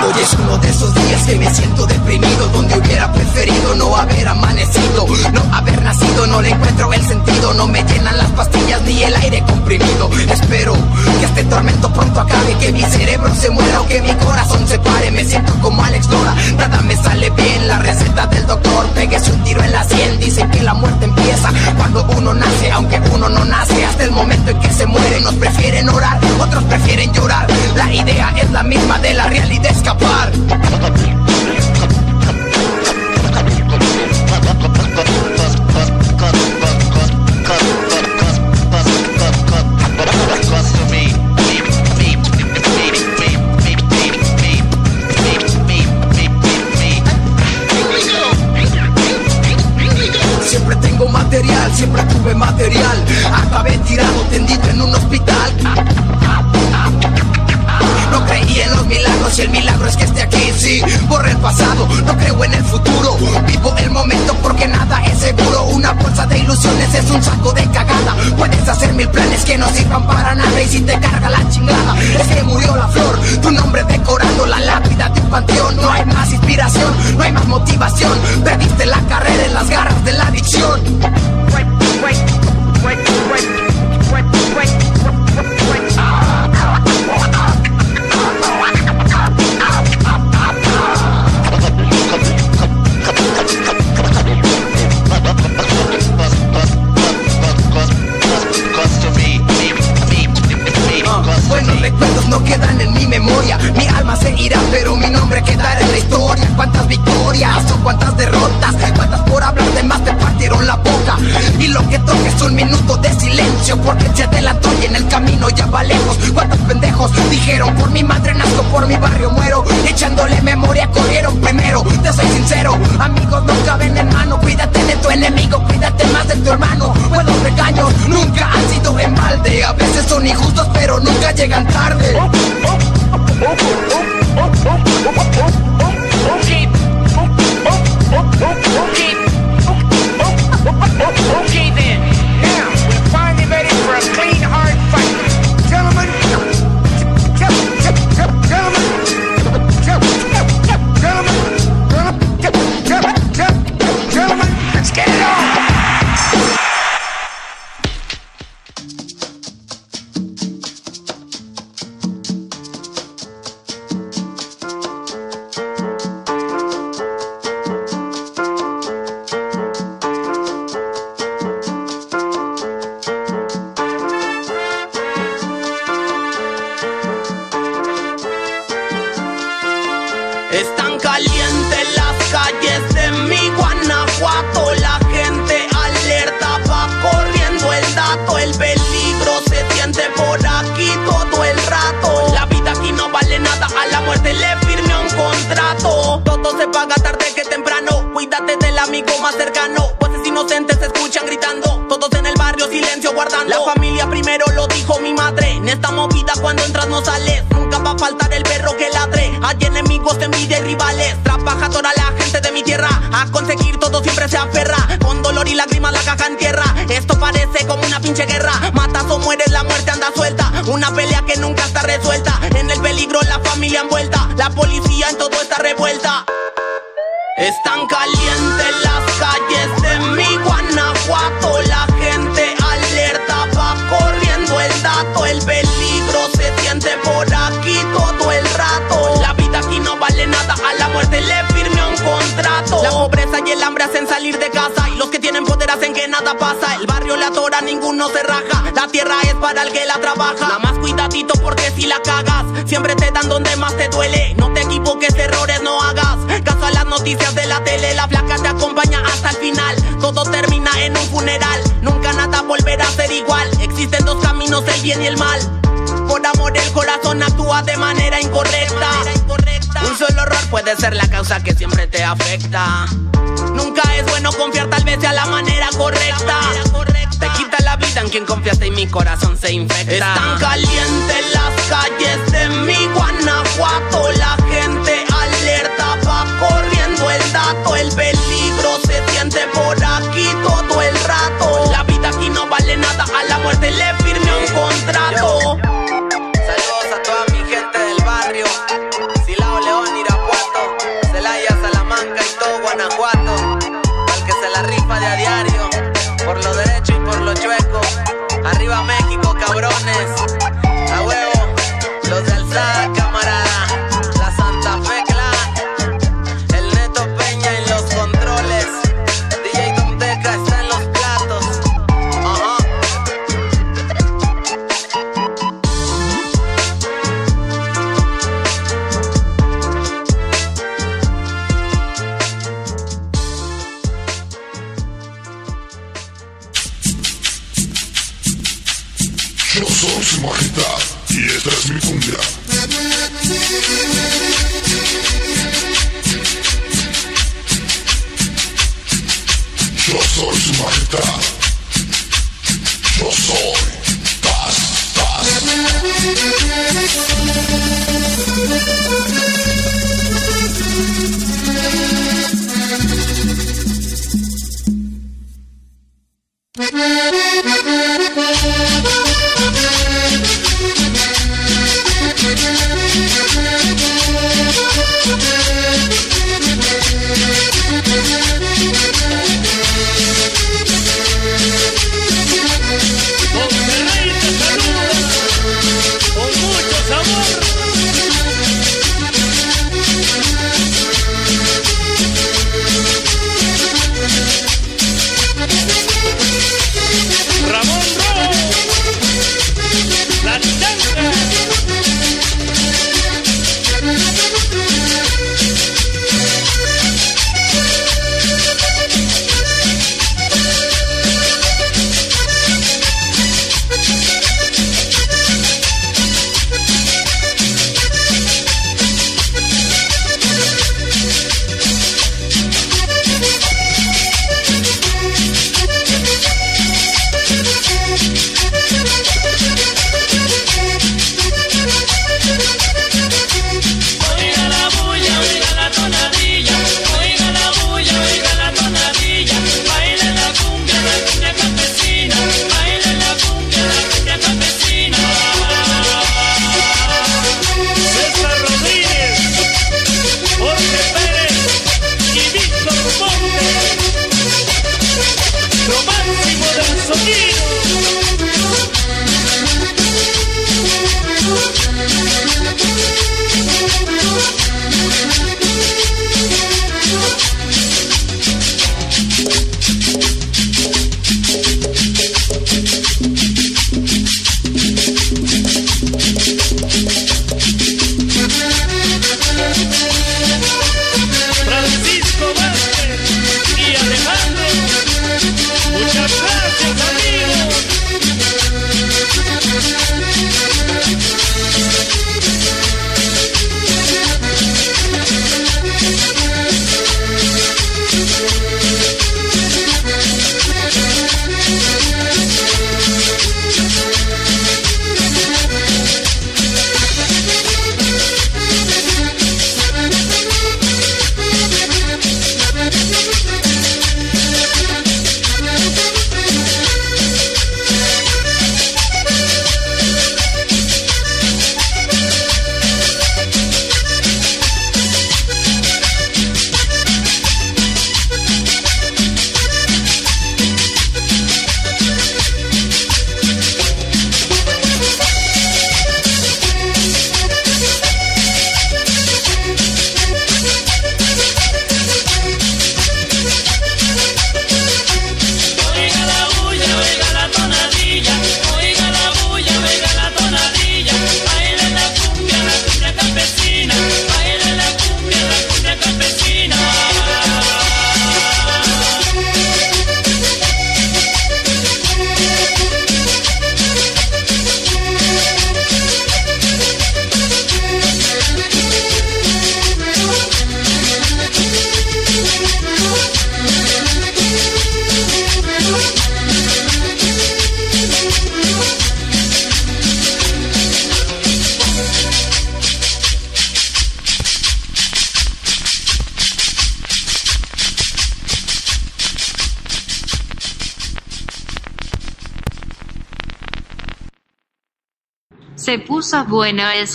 Hoy es uno de esos días que me siento Donde hubiera preferido no haber amanecido. No haber nacido, no le encuentro el sentido. No me llenan las pastillas ni el aire comprimido. Espero que este tormento pronto acabe Que mi cerebro se muera o que mi corazón se pare. Me siento como Alex Lora, nada me sale bien. La receta del doctor, pegues un tiro en la sien. Dicen que la muerte empieza cuando uno nace Aunque uno no nace. Hasta el momento en que se muere Nos prefieren orar, otros prefieren llorar. La idea es la misma de la realidad escapar Siempre tengo material, siempre tuve material. Acabé tirado, tendido en un hospital creí en los milagros y el milagro es que esté aquí, sí. Borré el pasado, no creo en el futuro. Vivo el momento porque nada es seguro. Una bolsa de ilusiones es un saco de cagada. Puedes hacer mil planes que no sirvan para nada. Y si te carga la chingada es que murió la flor. Tu nombre decorando la lápida de un panteón. No hay más inspiración, no hay más motivación. Perdiste la carrera en las garras de la adicción Cuántas victorias cuántas derrotas Cuántas por hablar de más te partieron la boca Y lo que toque es un minuto de silencio Porque se adelantó y en el camino ya va lejos Cuántos pendejos dijeron por mi madre nazco por mi barrio muero Echándole memoria corrieron primero Te soy sincero, amigos no caben en mano Cuídate de tu enemigo, cuídate más de tu hermano Buenos regaños nunca han sido en balde A veces son injustos pero nunca llegan tarde Okay.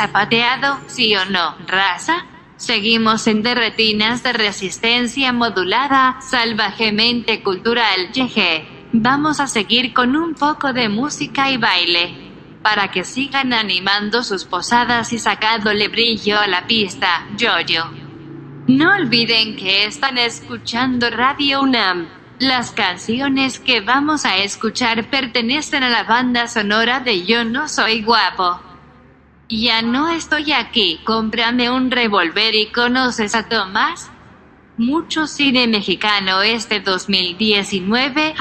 Zapateado, sí o no? ¿Raza? Seguimos en Derretinas de Resistencia Modulada, salvajemente cultural, yeje. Vamos a seguir con un poco de música y baile, para que sigan animando sus posadas y sacándole brillo a la pista, yo-yo. No olviden que están escuchando Radio UNAM. Las canciones que vamos a escuchar pertenecen a la banda sonora de Yo no soy guapo. Ya no estoy aquí, cómprame un revólver y conoces a Tomás. Mucho cine mexicano este 2019.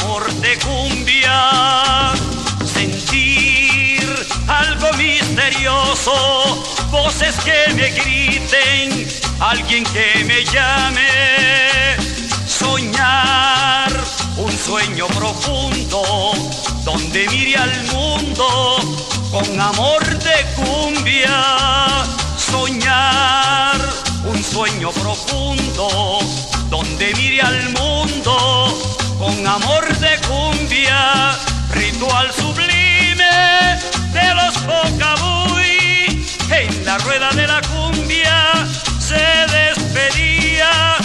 Amor de cumbia. Sentir algo misterioso, voces que me griten, alguien que me llame. Soñar un sueño profundo, donde mire al mundo con amor de cumbia soñar un sueño profundo donde mire al mundo con amor de cumbia, ritual sublime de los Pocabuy. En la rueda de la cumbia se despedía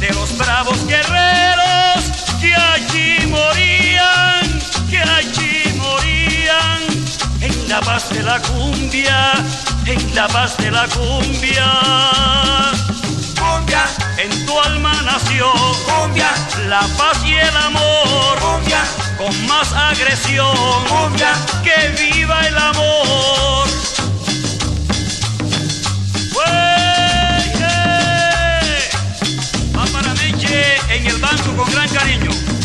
de los bravos guerreros que allí morían, que allí morían en la paz de la cumbia en la paz de la cumbia. En tu alma nació. Cumbia, la paz y el amor. Cumbia, con más agresión. Cumbia, que viva el amor. Va para Meche en el banco con gran cariño.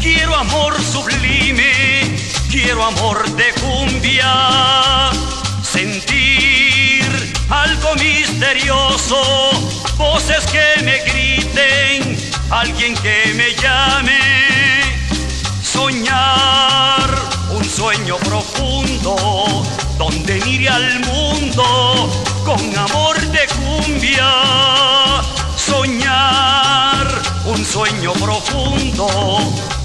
Quiero amor sublime, quiero amor de cumbia. Sentir algo misterioso, voces que me griten, alguien que me llame. Soñar un sueño profundo, donde mire al mundo con amor de cumbia soñar un sueño profundo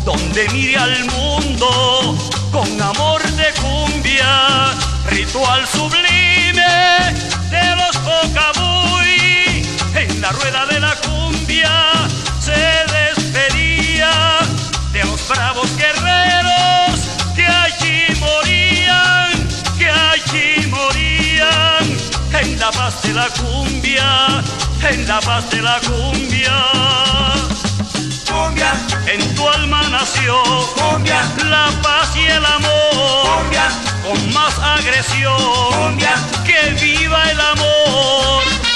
donde mire al mundo con amor de cumbia, ritual sublime de los Pocabuy. En la rueda de la cumbia se despedía de los bravos guerreros la paz de la cumbia en la paz de la cumbia. Cumbia, en tu alma nació. Cumbia, la paz y el amor. Cumbia, con más agresión. Cumbia, que viva el amor.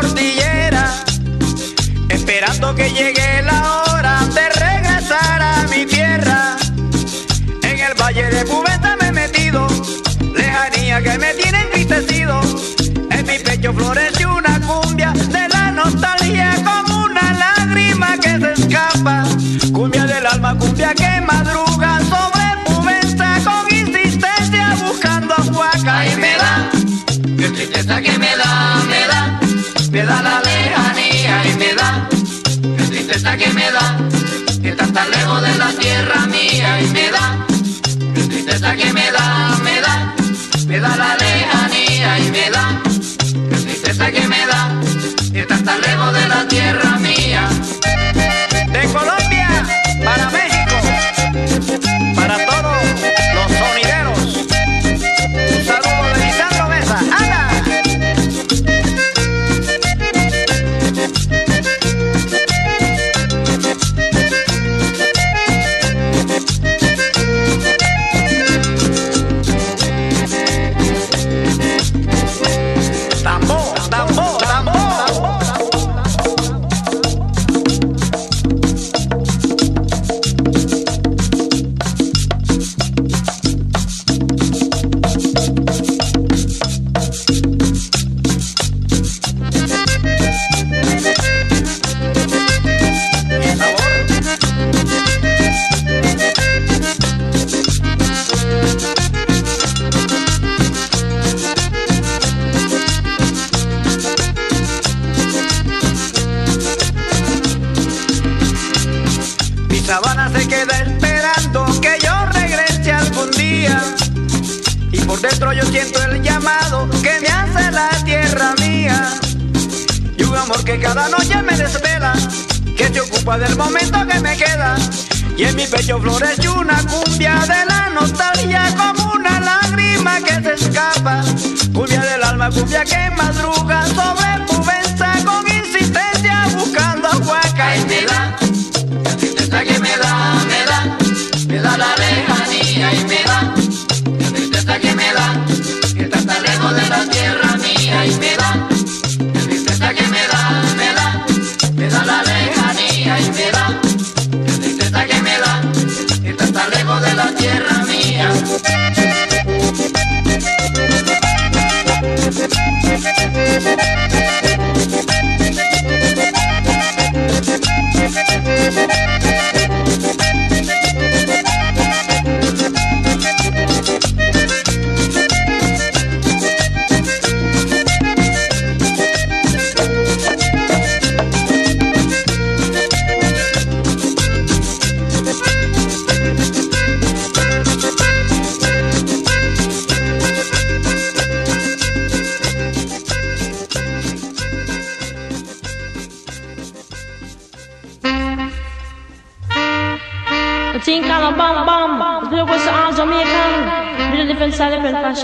Cordillera, esperando que llegue la hora de regresar a mi tierra. En el valle de Cubeta me he metido, lejanía que me tiene entristecido. En mi pecho florece una cumbia de la nostalgia como una lágrima que se escapa. Cumbia del alma, cumbia que madruga sobre Cubeta con insistencia buscando huaca y me da. Qué tristeza que me da, me da, me da la lejanía y me da, qué tristeza que me da, que estás tan lejos de la tierra mía y me da, qué tristeza que me da, me da, me da la lejanía y me da, qué tristeza que me da, que estás tan lejos de la tierra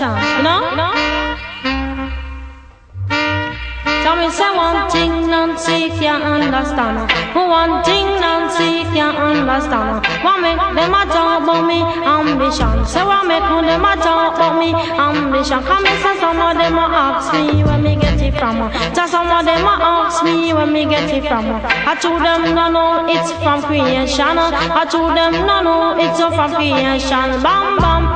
fashion. You know? You? Tell me, say one thing, Nancy can't understand. One thing, Nancy can't understand. What make them a talk about me ambition? Say what make them a talk about me ambition? Come and say some of them a ask me where me get it from. Just some of them a ask me where me get it from. I told them no no, it's from creation. I told them no no, it's from creation. Bam bam,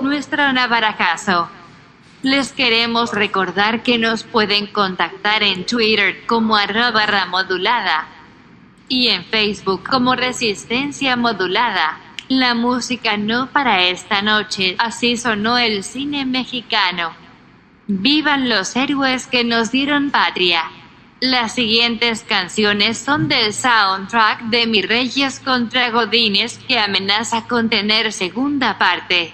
Nuestro navarajazo. Les queremos recordar que nos pueden contactar en Twitter como arroba ramodulada y en Facebook como Resistencia Modulada. La música no para esta noche, así sonó el cine mexicano. Vivan los héroes que nos dieron patria. Las siguientes canciones son del soundtrack de Mis Reyes contra Godines que amenaza con tener segunda parte.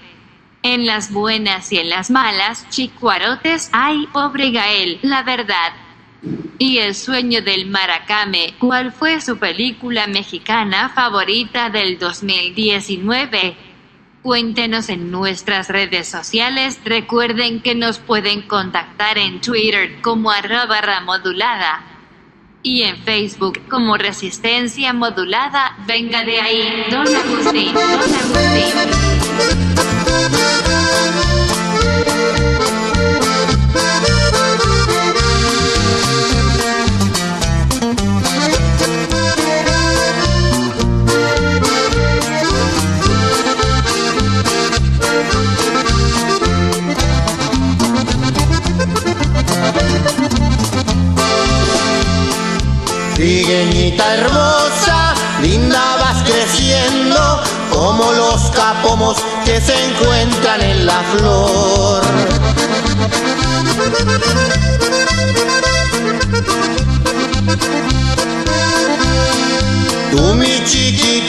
En las buenas y en las malas, chicuarotes, ay, pobre Gael, la verdad. Y El sueño del Maracame, ¿cuál fue su película mexicana favorita del 2019? Cuéntenos en nuestras redes sociales. Recuerden que nos pueden contactar en Twitter como arroba ramodulada y en Facebook como Resistencia Modulada. Venga de ahí, don Agustín, don Agustín. Trigueñita hermosa, linda vas creciendo, como los capomos que se encuentran en la flor. Tú mi chiquitita,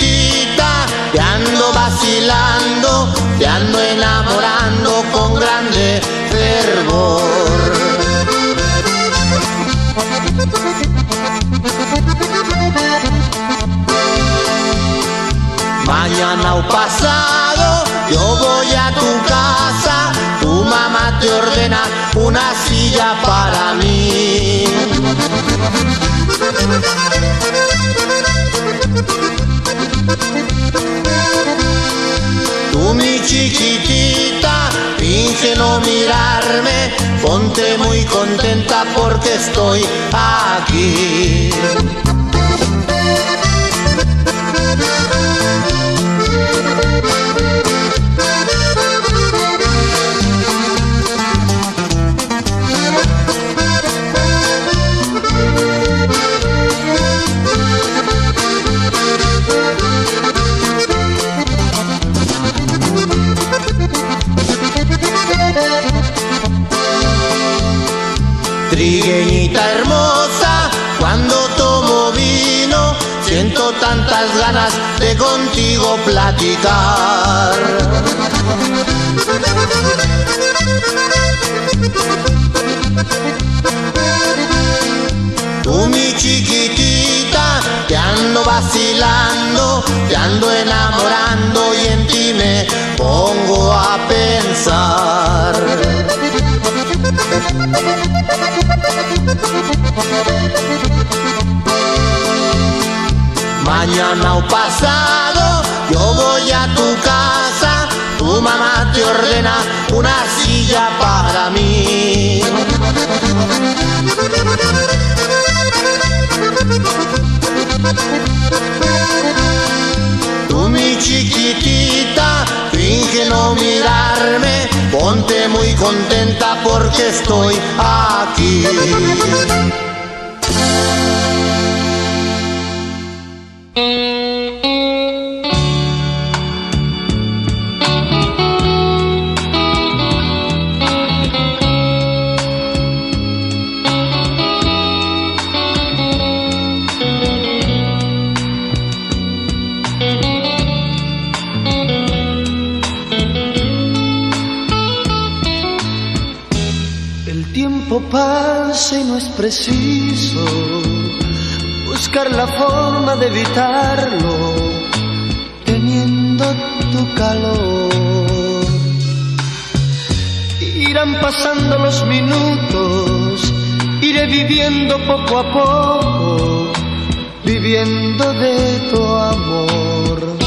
pasado yo voy a tu casa, tu mamá te ordena una silla para mí. Tú mi chiquitita, finge no mirarme, ponte muy contenta porque estoy aquí. Tantas ganas de contigo platicar. Tú mi chiquitita, te ando vacilando, te ando enamorando y en ti me pongo a pensar. Mañana o pasado yo voy a tu casa, tu mamá te ordena una silla para mí. Tú mi chiquitita, finge no mirarme, ponte muy contenta porque estoy aquí. Preciso buscar la forma de evitarlo, teniendo tu calor. Irán pasando los minutos, iré viviendo poco a poco, viviendo de tu amor.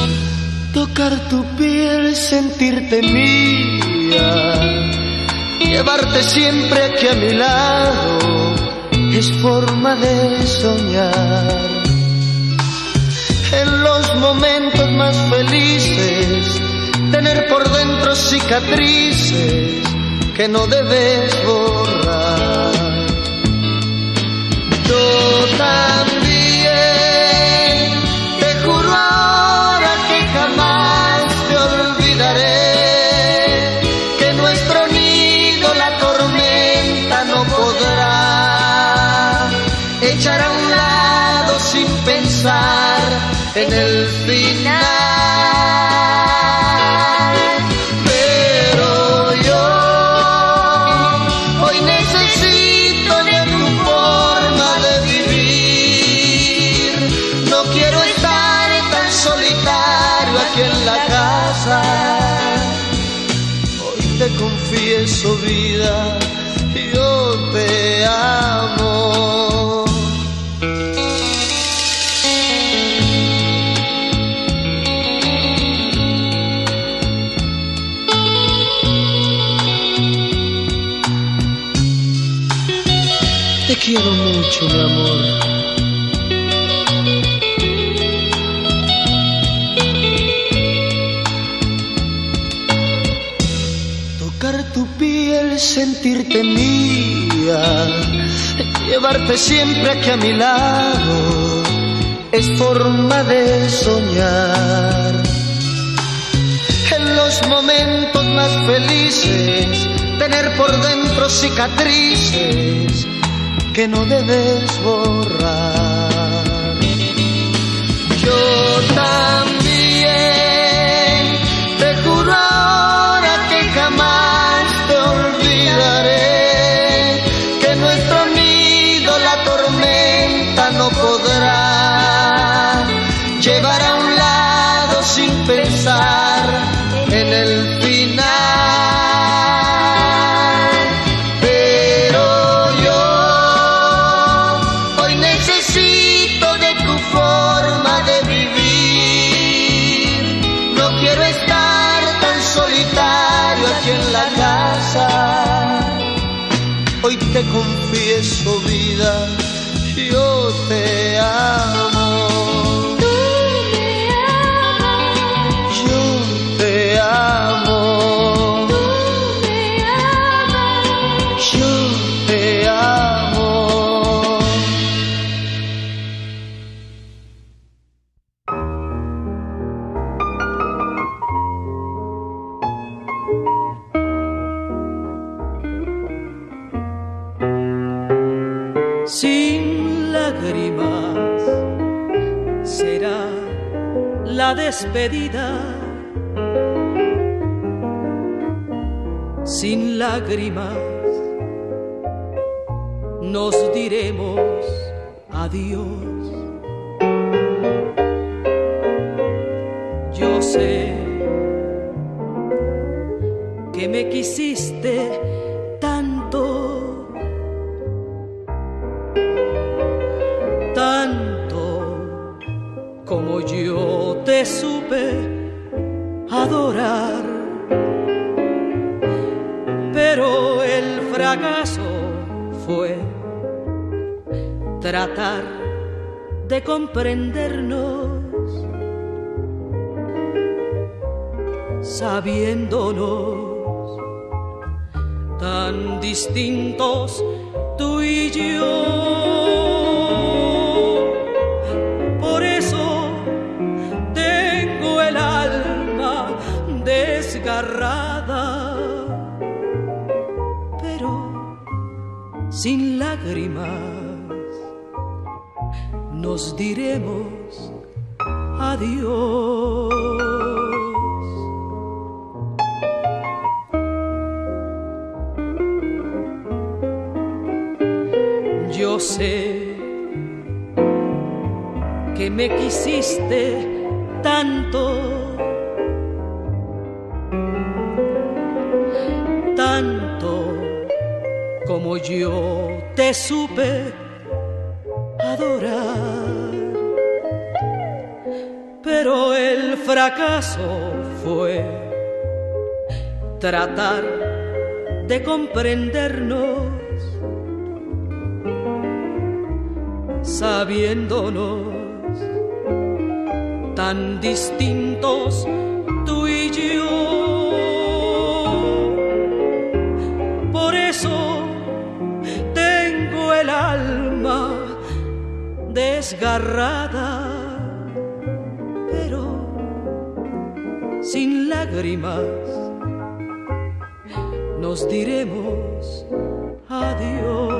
Tocar tu piel, sentirte mía Llevarte siempre aquí a mi lado es forma de soñar. En momentos más felices, tener por dentro cicatrices que no debes borrar. Yo también mucho, mi amor. Tocar tu piel, sentirte mía, llevarte siempre aquí a mi lado, es forma de soñar. En los momentos más felices, tener por dentro cicatrices que no debes borrar. Yo también sin lágrimas será la despedida. Sin lágrimas nos diremos adiós. Yo sé que me quisiste comprendernos, sabiéndonos diremos adiós. Yo sé que me quisiste tanto, fue tratar de comprendernos sabiéndonos tan distintos tú y yo. Por eso tengo el alma desgarrada, nos diremos. Adiós.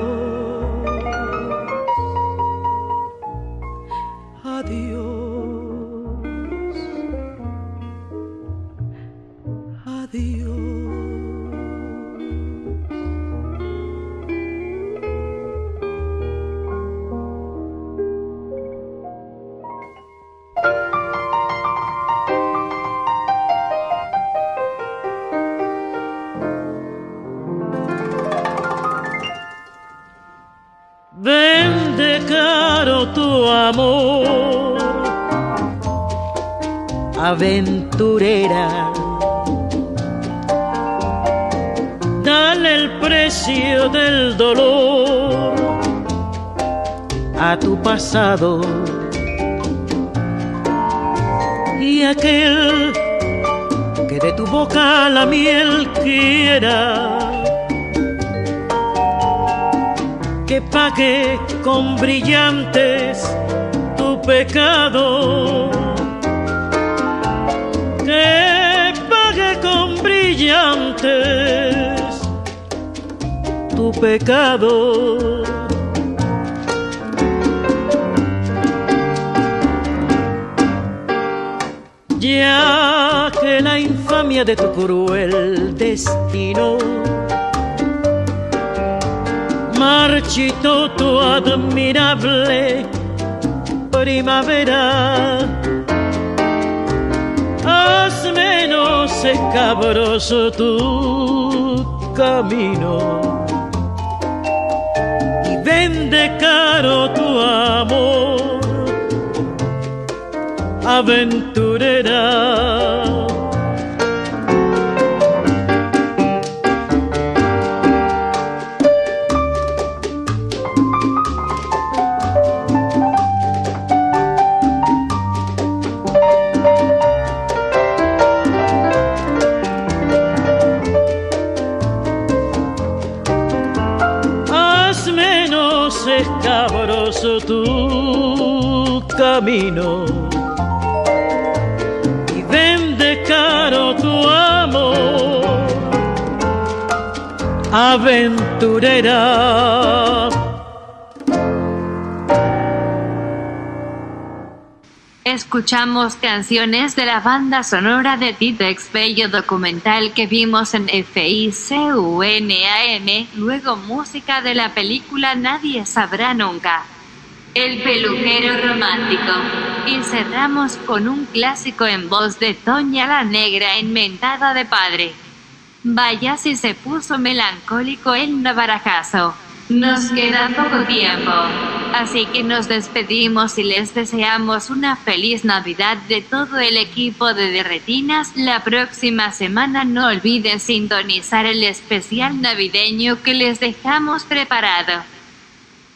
Pecado. Que pague con brillantes tu pecado. Ya que la infamia de tu cruel destino marchito tu admirable primavera. Haz menos escabroso tu camino y vende caro tu amor, aventurera. Aventurera. Escuchamos canciones de la banda sonora de Titex, bello documental que vimos en FICUNAM, luego música de la película Nadie sabrá nunca. El peluquero romántico. Y cerramos con un clásico en voz de Toña la Negra inventada de padre. Vaya si se puso melancólico el Navarajazo. Nos queda poco tiempo, así que nos despedimos y les deseamos una feliz Navidad de todo el equipo de Derretinas. La próxima semana no olviden sintonizar el especial navideño que les dejamos preparado.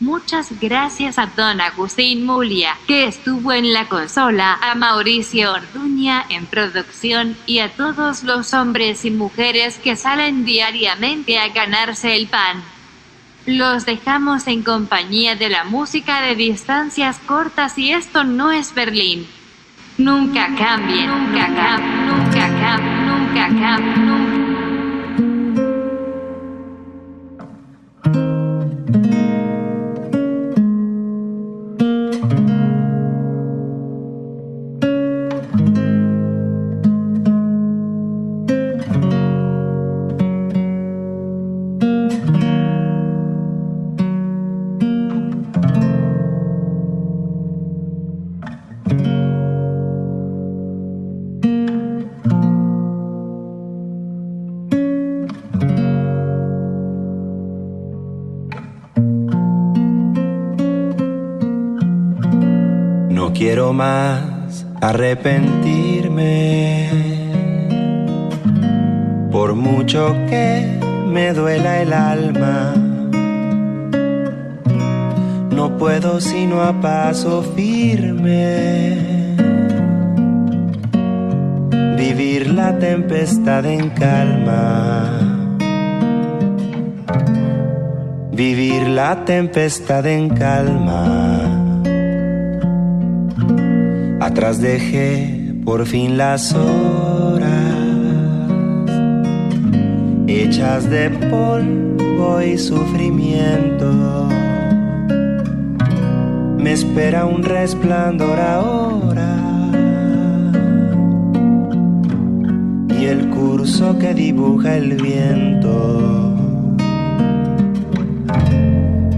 Muchas gracias a don Agustín Mulia, que estuvo en la consola, a Mauricio Orduña en producción y a todos los hombres y mujeres que salen diariamente a ganarse el pan. Los dejamos en compañía de la música de distancias cortas y esto no es Berlín. Nunca cambien, nunca cambien, nunca cambien, nunca cambien, más arrepentirme. Por mucho que me duela el alma, no puedo sino a paso firme la tempestad en calma. Vivir la tempestad en calma. Atrás dejé por fin las horas hechas de polvo y sufrimiento. Me espera un resplandor ahora y el curso que dibuja el viento.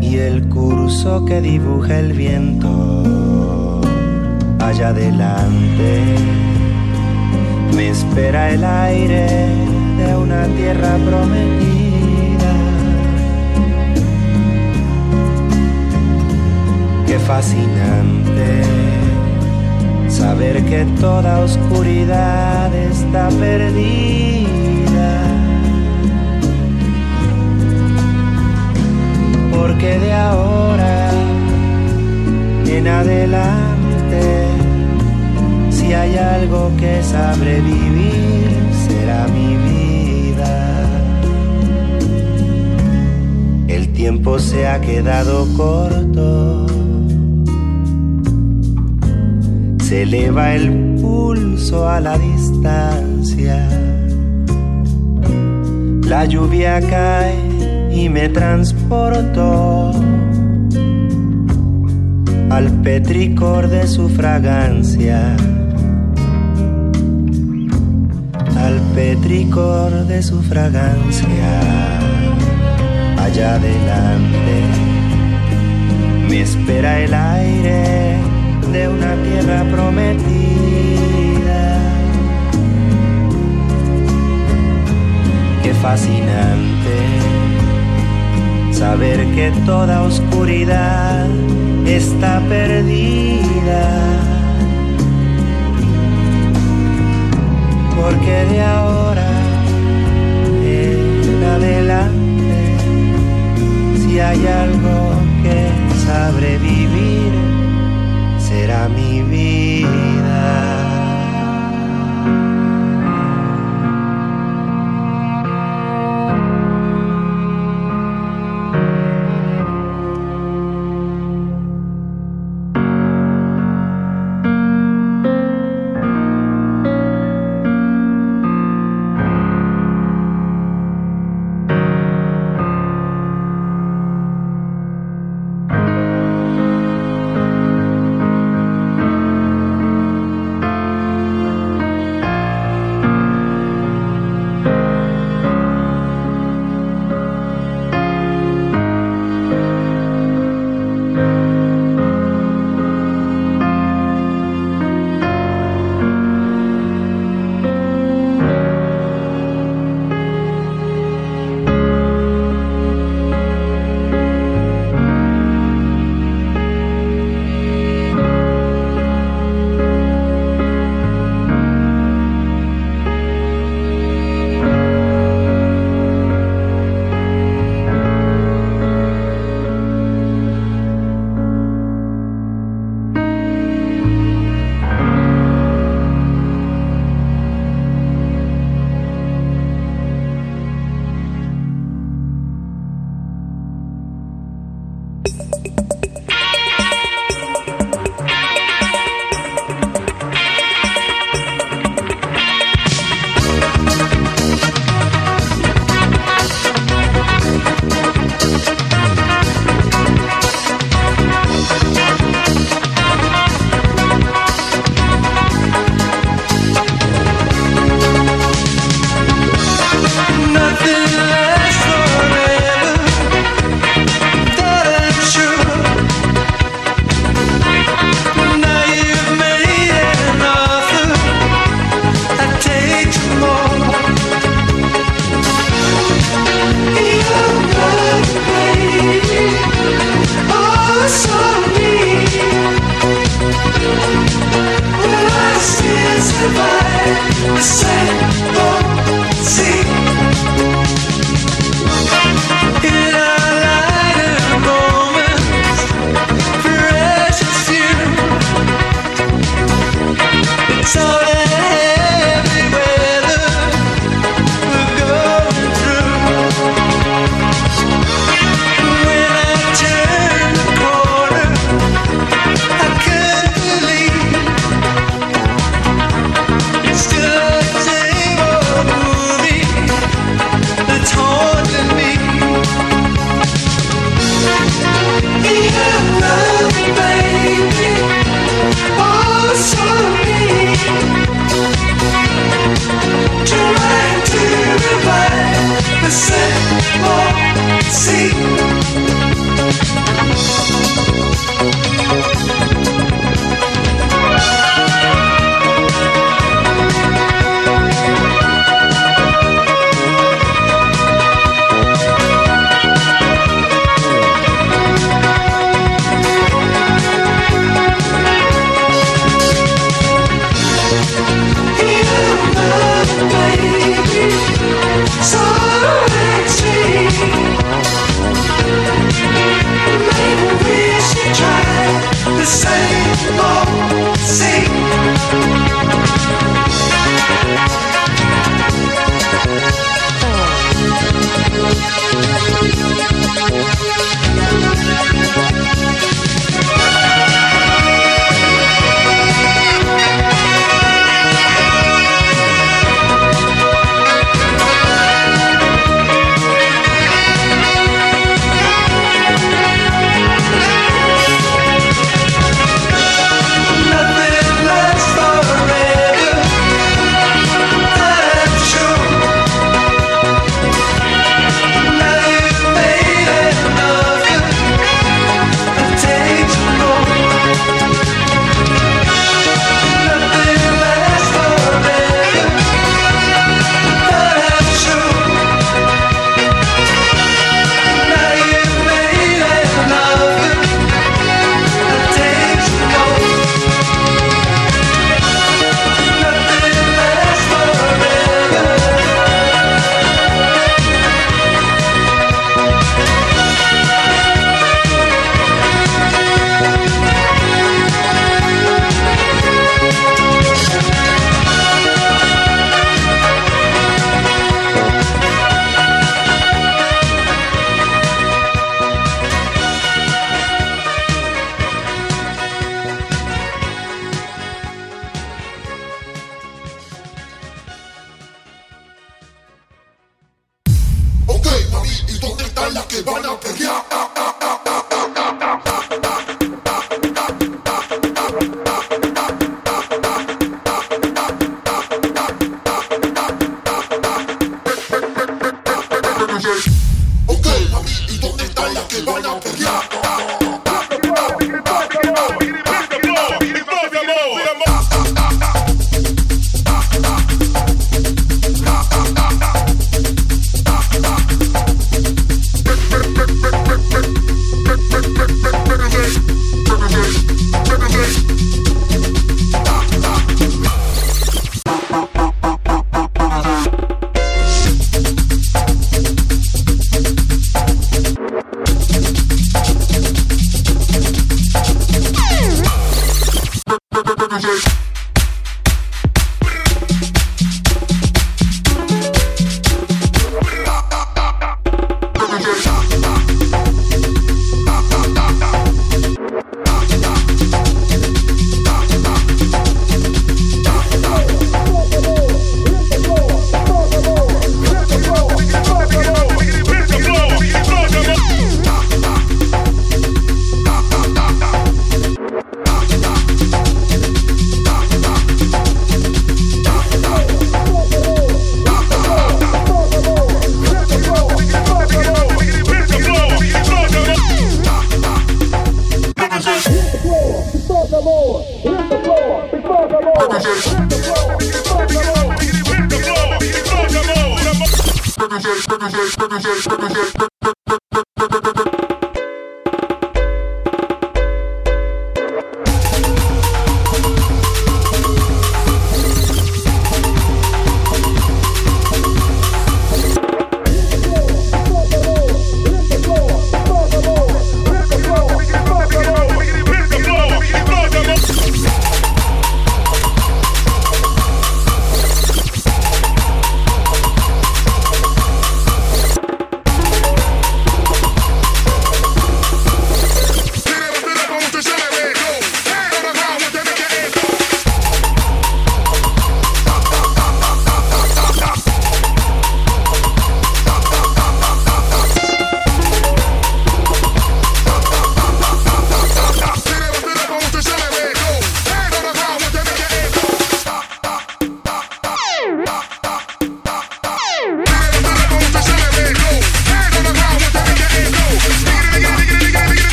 Y el curso que dibuja el viento allá adelante me espera el aire de una tierra prometida. Qué fascinante saber que toda oscuridad está perdida. Porque de ahora en adelante si hay algo que sabré vivir, será mi vida. El tiempo se ha quedado corto. Se eleva el pulso a la distancia. La lluvia cae y me transporto al petricor de su fragancia petricor de su fragancia. Allá adelante me espera el aire de una tierra prometida. Qué fascinante saber que toda oscuridad está perdida. Porque de ahora en adelante, si hay algo que sabré vivir, será mi vida.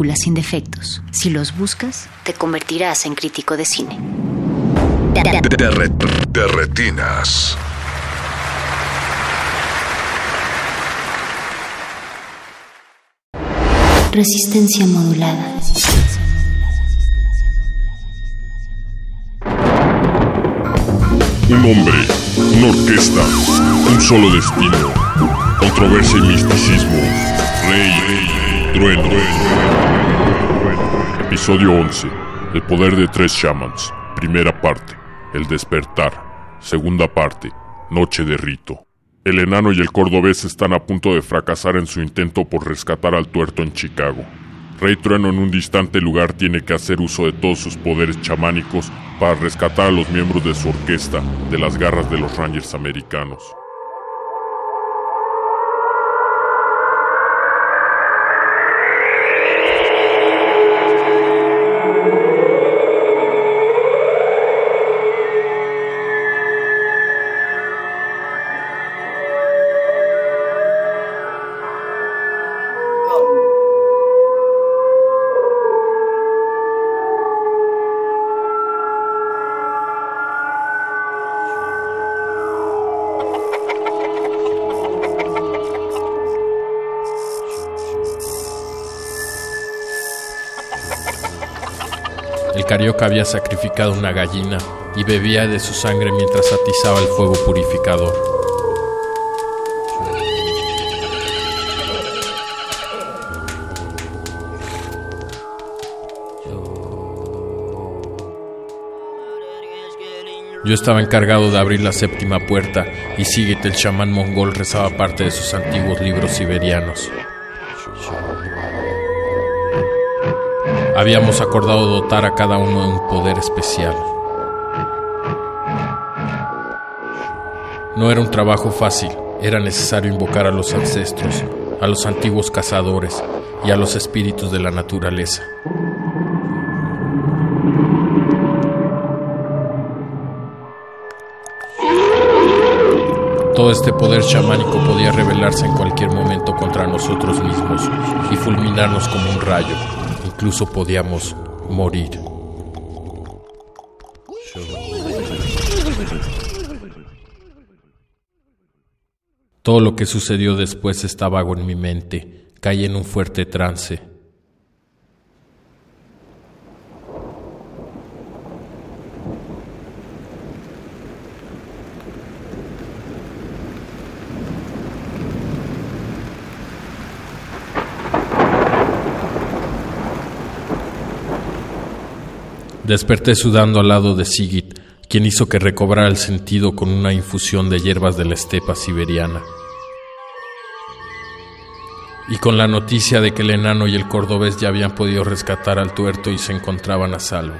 Películas sin defectos. Si los buscas, te convertirás en crítico de cine. De, re- de retinas. Resistencia modulada. Un hombre, una orquesta, un solo destino, controversia y misticismo, Episodio 11. El poder de tres shamans. Primera parte. El despertar. Segunda parte. Noche de rito. El enano y el cordobés están a punto de fracasar en su intento por rescatar al tuerto en Chicago. Rey Trueno en un distante lugar tiene que hacer uso de todos sus poderes chamánicos para rescatar a los miembros de su orquesta de las garras de los Rangers americanos. Carioca había sacrificado una gallina y bebía de su sangre mientras atizaba el fuego purificador. Yo estaba encargado de abrir la séptima puerta y Sigit el chamán mongol rezaba parte de sus antiguos libros siberianos. Habíamos acordado dotar a cada uno de un poder especial. No era un trabajo fácil, era necesario invocar a los ancestros, a los antiguos cazadores y a los espíritus de la naturaleza. Todo este poder chamánico podía rebelarse en cualquier momento contra nosotros mismos y fulminarnos como un rayo. Incluso podíamos morir. Todo lo que sucedió después está vago en mi mente. Caí en un fuerte trance. Desperté sudando al lado de Sigit, quien hizo que recobrara el sentido con una infusión de hierbas de la estepa siberiana. Y con la noticia de que el enano y el cordobés ya habían podido rescatar al tuerto y se encontraban a salvo.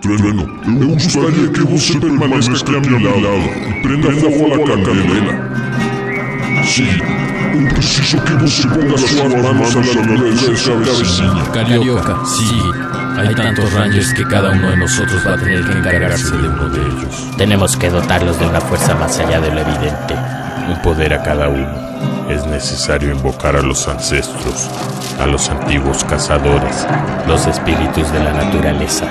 Trueno, me gustaría que você permanezca aqui a mi lado prenda fogo a candela. Sí, eu preciso que você ponga suas manos a la altura de. Carioca, sí. Hay tantos rangers que cada uno de nosotros va a tener que encargarse de uno de ellos. Tenemos que dotarlos de una fuerza más allá de lo evidente. Un poder a cada uno. Es necesario invocar a los ancestros, a los antiguos cazadores, los espíritus de la naturaleza.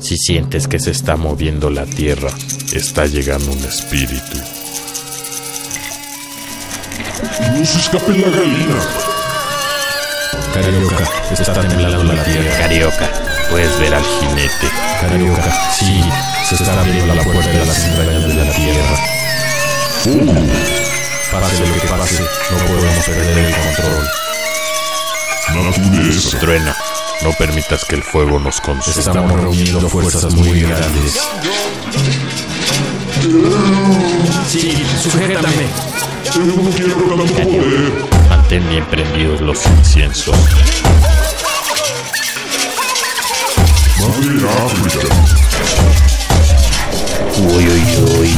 Si sientes que se está moviendo la tierra, está llegando un espíritu. ¡No se escape la gallina! Carioca, está temblando la tierra. Carioca, puedes ver al jinete. Carioca, sí, se está abriendo la puerta de las entrañas de la tierra. Pase lo que pase, no podemos perder el control. Naturaleza. Trueno, no permitas que el fuego nos consuma. Estamos reuniendo fuerzas muy grandes. Sí, sujétame. Yo no quiero tanto poder. Mantén bien prendidos los inciensos. Uy, uy, uy.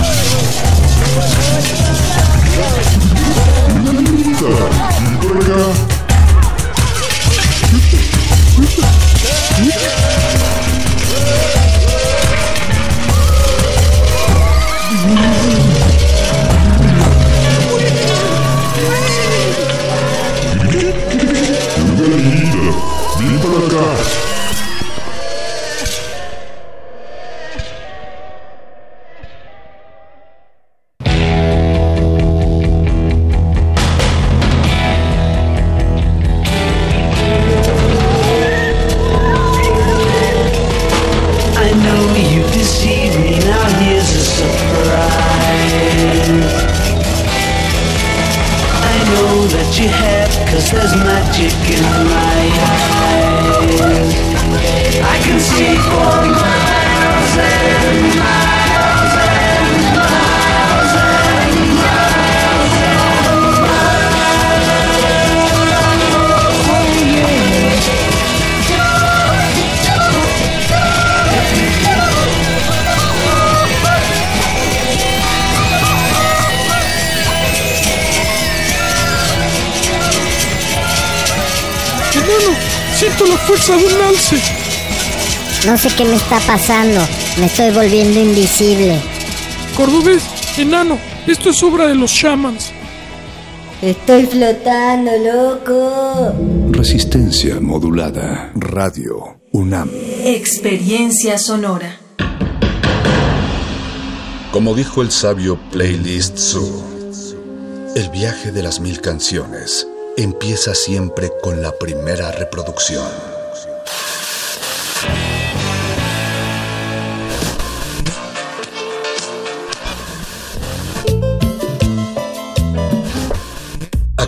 Alce. No sé qué me está pasando. Me estoy volviendo invisible. Cordobés, enano, esto es obra de los shamans. Estoy flotando, loco. Resistencia modulada. Radio UNAM. Experiencia sonora. Como dijo el sabio Playlist Zoo, el viaje de las mil canciones empieza siempre con la primera reproducción.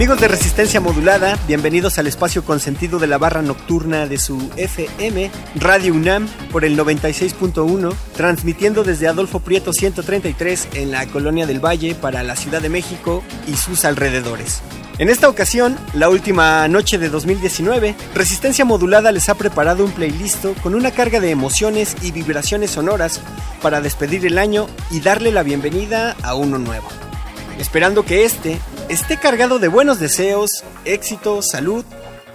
Amigos de Resistencia Modulada, bienvenidos al espacio consentido de la barra nocturna de su FM, Radio UNAM, por el 96.1, transmitiendo desde Adolfo Prieto 133 en la Colonia del Valle para la Ciudad de México y sus alrededores. En esta ocasión, la última noche de 2019, Resistencia Modulada les ha preparado un playlist con una carga de emociones y vibraciones sonoras para despedir el año y darle la bienvenida a uno nuevo. Esperando que este esté cargado de buenos deseos, éxito, salud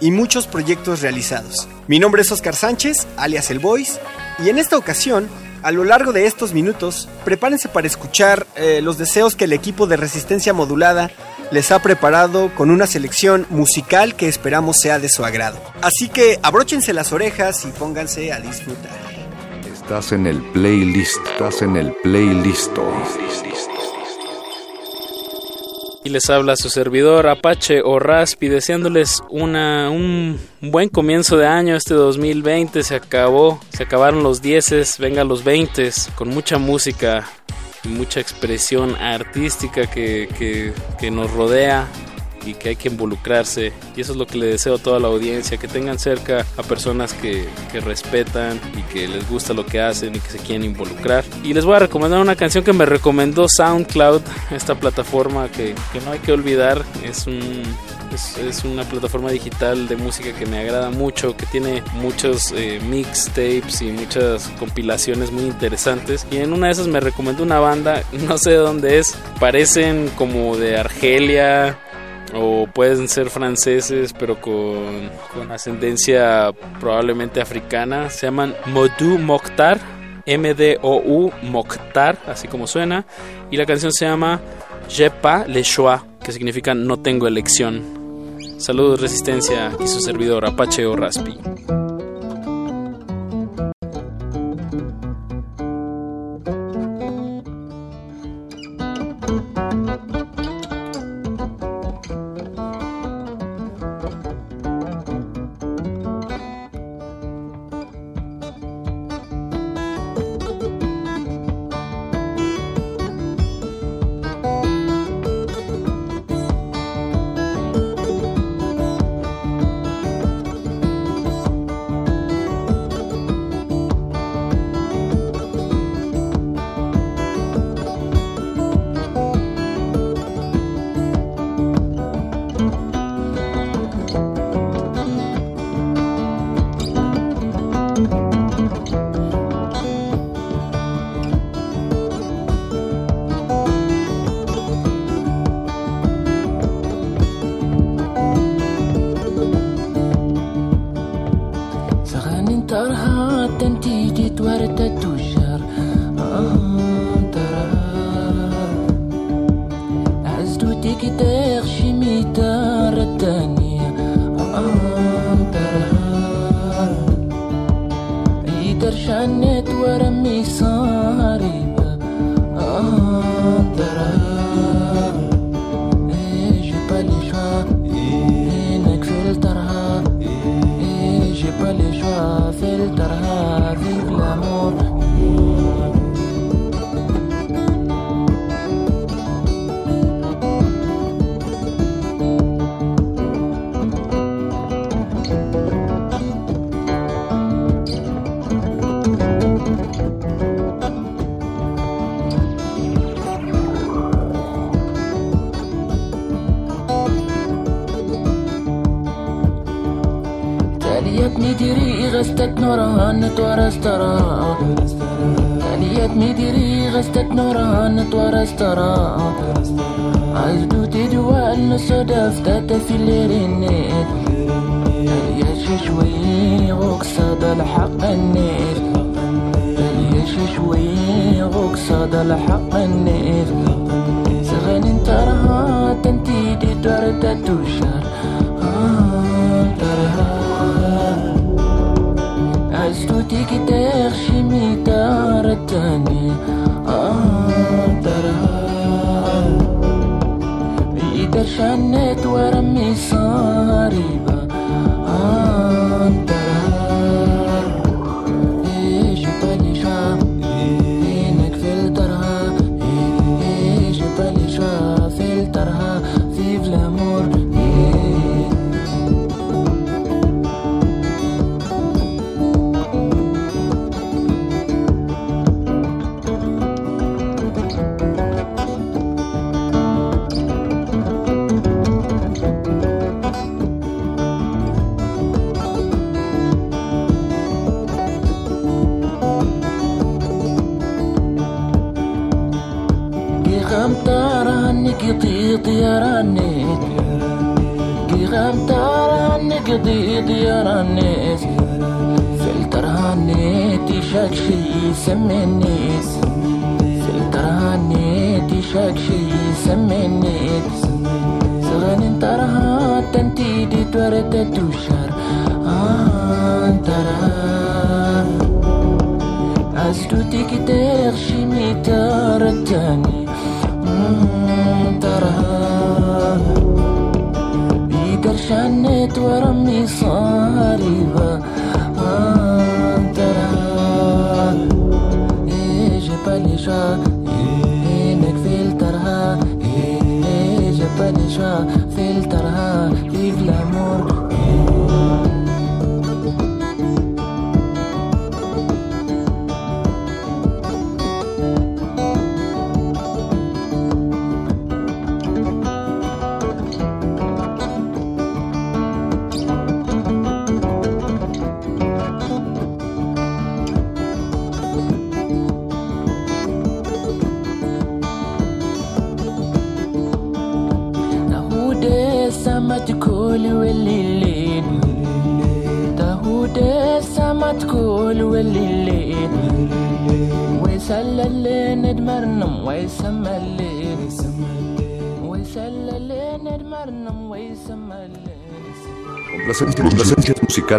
y muchos proyectos realizados. Mi nombre es Oscar Sánchez, alias El Voice, y en esta ocasión, a lo largo de estos minutos, prepárense para escuchar eh, los deseos que el equipo de resistencia modulada les ha preparado con una selección musical que esperamos sea de su agrado. Así que abróchense las orejas y pónganse a disfrutar. Estás en el playlist. Estás en el playlist. Y les habla su servidor Apache o Raspi, deseándoles una, un buen comienzo de año. Este 2020 se acabó, se acabaron los dieces, vengan los veintes, con mucha música y mucha expresión artística que, que nos rodea y que hay que involucrarse. Y eso es lo que le deseo a toda la audiencia, que tengan cerca a personas que, que, respetan y que les gusta lo que hacen y que se quieren involucrar. Y les voy a recomendar una canción que me recomendó SoundCloud, esta plataforma que, que no hay que olvidar. Es un, es, es, una plataforma digital de música que me agrada mucho, que tiene muchos eh, mixtapes y muchas compilaciones muy interesantes. Y en una de esas me recomendó una banda, no sé de dónde es, parecen como de Argelia o pueden ser franceses pero con, ascendencia probablemente africana. Se llaman Modou Mokhtar. M-D-O-U Mokhtar, así como suena. Y la canción se llama Je pas le choix, que significa no tengo elección. Saludos, Resistencia, y su servidor Apache o Raspi. نتورسترا. تاليات ميديري غستت نورا نتورسترا. عايز دوتي دواء النصدى فتاتا في الليرينيت تاليات ششوي غوكسة دا الحق النيت تاليات ششوي غوكسة دا الحق النيت سغاني انت راها تنتي دي دورتا توشار. sunny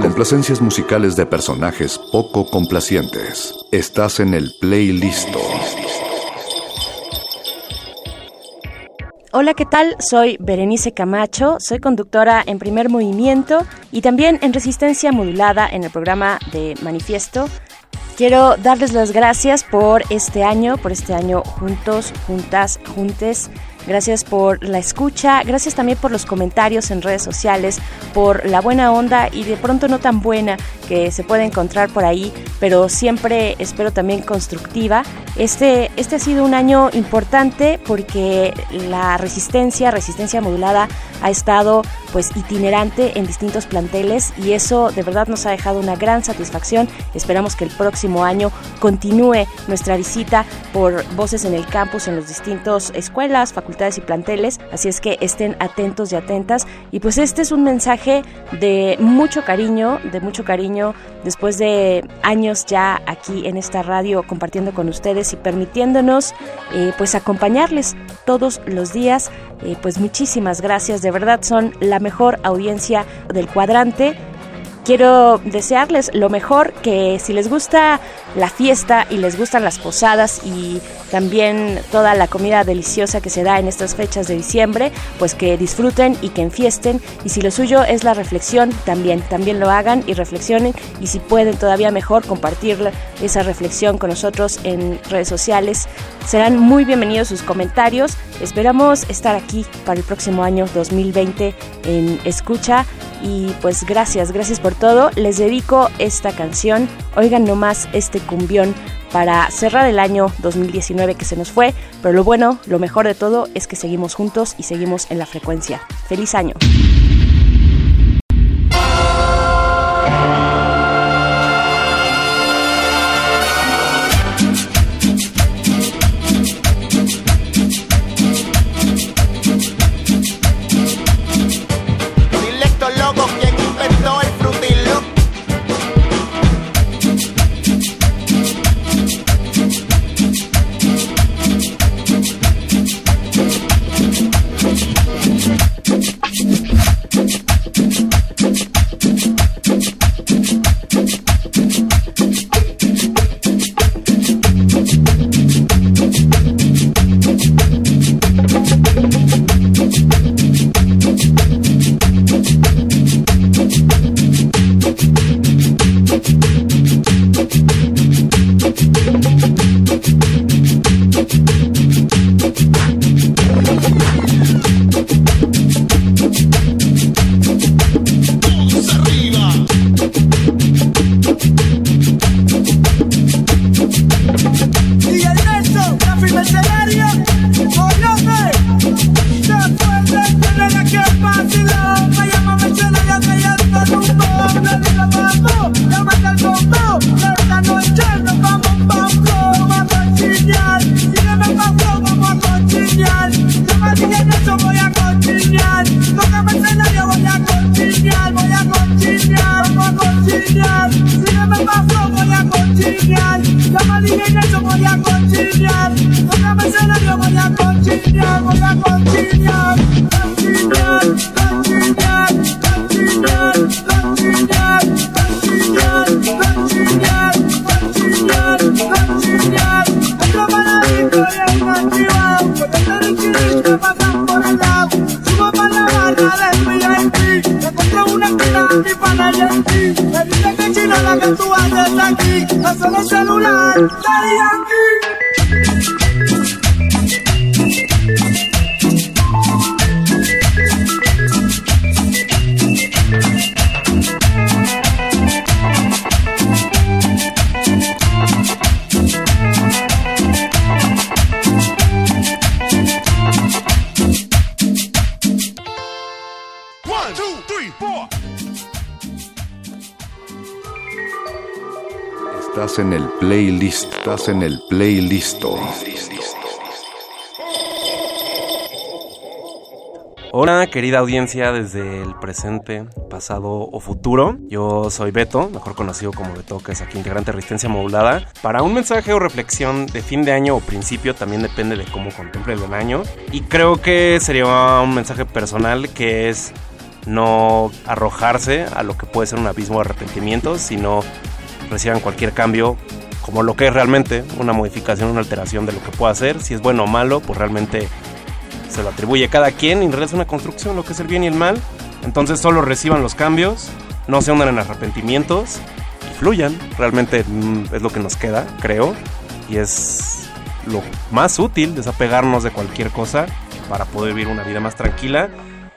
complacencias musicales, de personajes poco complacientes. Estás en el playlist. Hola, ¿qué tal? Soy Berenice Camacho, soy conductora en Primer Movimiento y también en Resistencia Modulada en el programa de Manifiesto. Quiero darles las gracias por este año, por este año juntos, juntas, juntes. Gracias por la escucha, gracias también por los comentarios en redes sociales, por la buena onda y de pronto no tan buena que se puede encontrar por ahí, pero siempre espero también constructiva. Este, este ha sido un año importante porque la resistencia, resistencia modulada, ha estado pues itinerante en distintos planteles y eso de verdad nos ha dejado una gran satisfacción. Esperamos que el próximo año continúe nuestra visita por voces en el campus, en los distintos escuelas, y planteles, así es que estén atentos y atentas. Y pues este es un mensaje de mucho cariño, de mucho cariño después de años ya aquí en esta radio compartiendo con ustedes y permitiéndonos eh, pues acompañarles todos los días. Eh, pues muchísimas gracias, de verdad son la mejor audiencia del cuadrante. Quiero desearles lo mejor, que si les gusta la fiesta y les gustan las posadas y también toda la comida deliciosa que se da en estas fechas de diciembre, pues que disfruten y que enfiesten. Y si lo suyo es la reflexión, también, también lo hagan y reflexionen. Y si pueden todavía mejor compartir esa reflexión con nosotros en redes sociales, serán muy bienvenidos sus comentarios. Esperamos estar aquí para el próximo año 2020 en Escucha. Y pues gracias, gracias por todo. Les dedico esta canción. Oigan nomás este cumbión para cerrar el año 2019 que se nos fue. Pero lo bueno, lo mejor de todo es que seguimos juntos y seguimos en la frecuencia. ¡Feliz año! En el playlist. Hola, querida audiencia desde el presente, pasado o futuro. Yo soy Beto, mejor conocido como Beto, que es aquí integrante de Resistencia Modulada. Para un mensaje o reflexión de fin de año o principio, también depende de cómo contemple el año. Y creo que sería un mensaje personal que es no arrojarse a lo que puede ser un abismo de arrepentimiento, sino reciban cualquier cambio como lo que es realmente una modificación, una alteración de lo que pueda hacer. Si es bueno o malo, pues realmente se lo atribuye cada quien y en realidad es una construcción, lo que es el bien y el mal. Entonces solo reciban los cambios, no se hundan en arrepentimientos y fluyan. Realmente mm, es lo que nos queda, creo. Y es lo más útil, desapegarnos de cualquier cosa para poder vivir una vida más tranquila.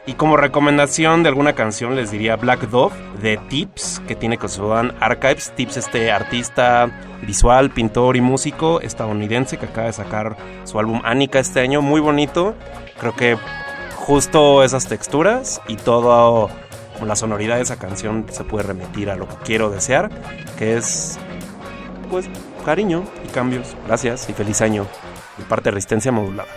Y como recomendación de alguna canción les diría Black Dove de Tips, que tiene con su band Archives. Tips, este artista visual, pintor y músico estadounidense que acaba de sacar su álbum Anika este año, muy bonito. Creo que justo esas texturas y toda la sonoridad de esa canción se puede remitir a lo que quiero desear, que es pues cariño y cambios. Gracias y feliz año. De parte de Resistencia Modulada.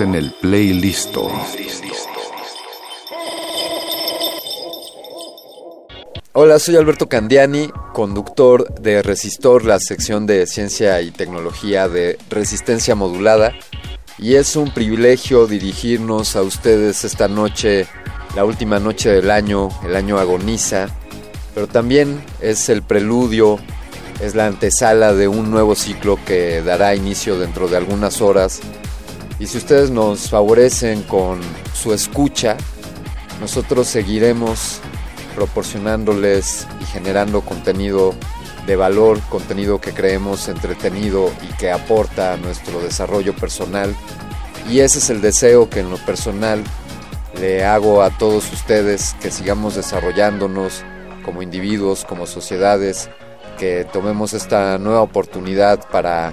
En el playlist. Hola, soy Alberto Candiani, conductor de Resistor, la sección de ciencia y tecnología de resistencia modulada. Y es un privilegio dirigirnos a ustedes esta noche, la última noche del año, el año agoniza, pero también es el preludio, es la antesala de un nuevo ciclo que dará inicio dentro de algunas horas. Y si ustedes nos favorecen con su escucha, nosotros seguiremos proporcionándoles y generando contenido de valor, contenido que creemos entretenido y que aporta a nuestro desarrollo personal. Y ese es el deseo que en lo personal le hago a todos ustedes, que sigamos desarrollándonos como individuos, como sociedades, que tomemos esta nueva oportunidad para,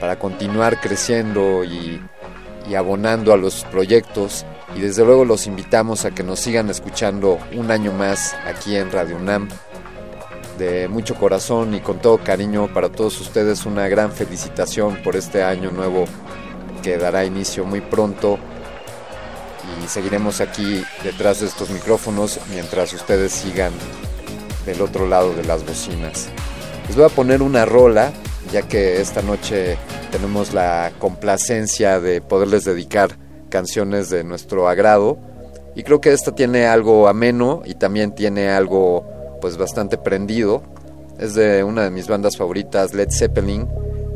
para continuar creciendo y, y abonando a los proyectos y desde luego los invitamos a que nos sigan escuchando un año más aquí en Radio UNAM. De mucho corazón y con todo cariño para todos ustedes una gran felicitación por este año nuevo que dará inicio muy pronto y seguiremos aquí detrás de estos micrófonos mientras ustedes sigan del otro lado de las bocinas. Les voy a poner una rola ya que esta noche tenemos la complacencia de poderles dedicar canciones de nuestro agrado y creo que esta tiene algo ameno y también tiene algo pues bastante prendido. Es de una de mis bandas favoritas, Led Zeppelin.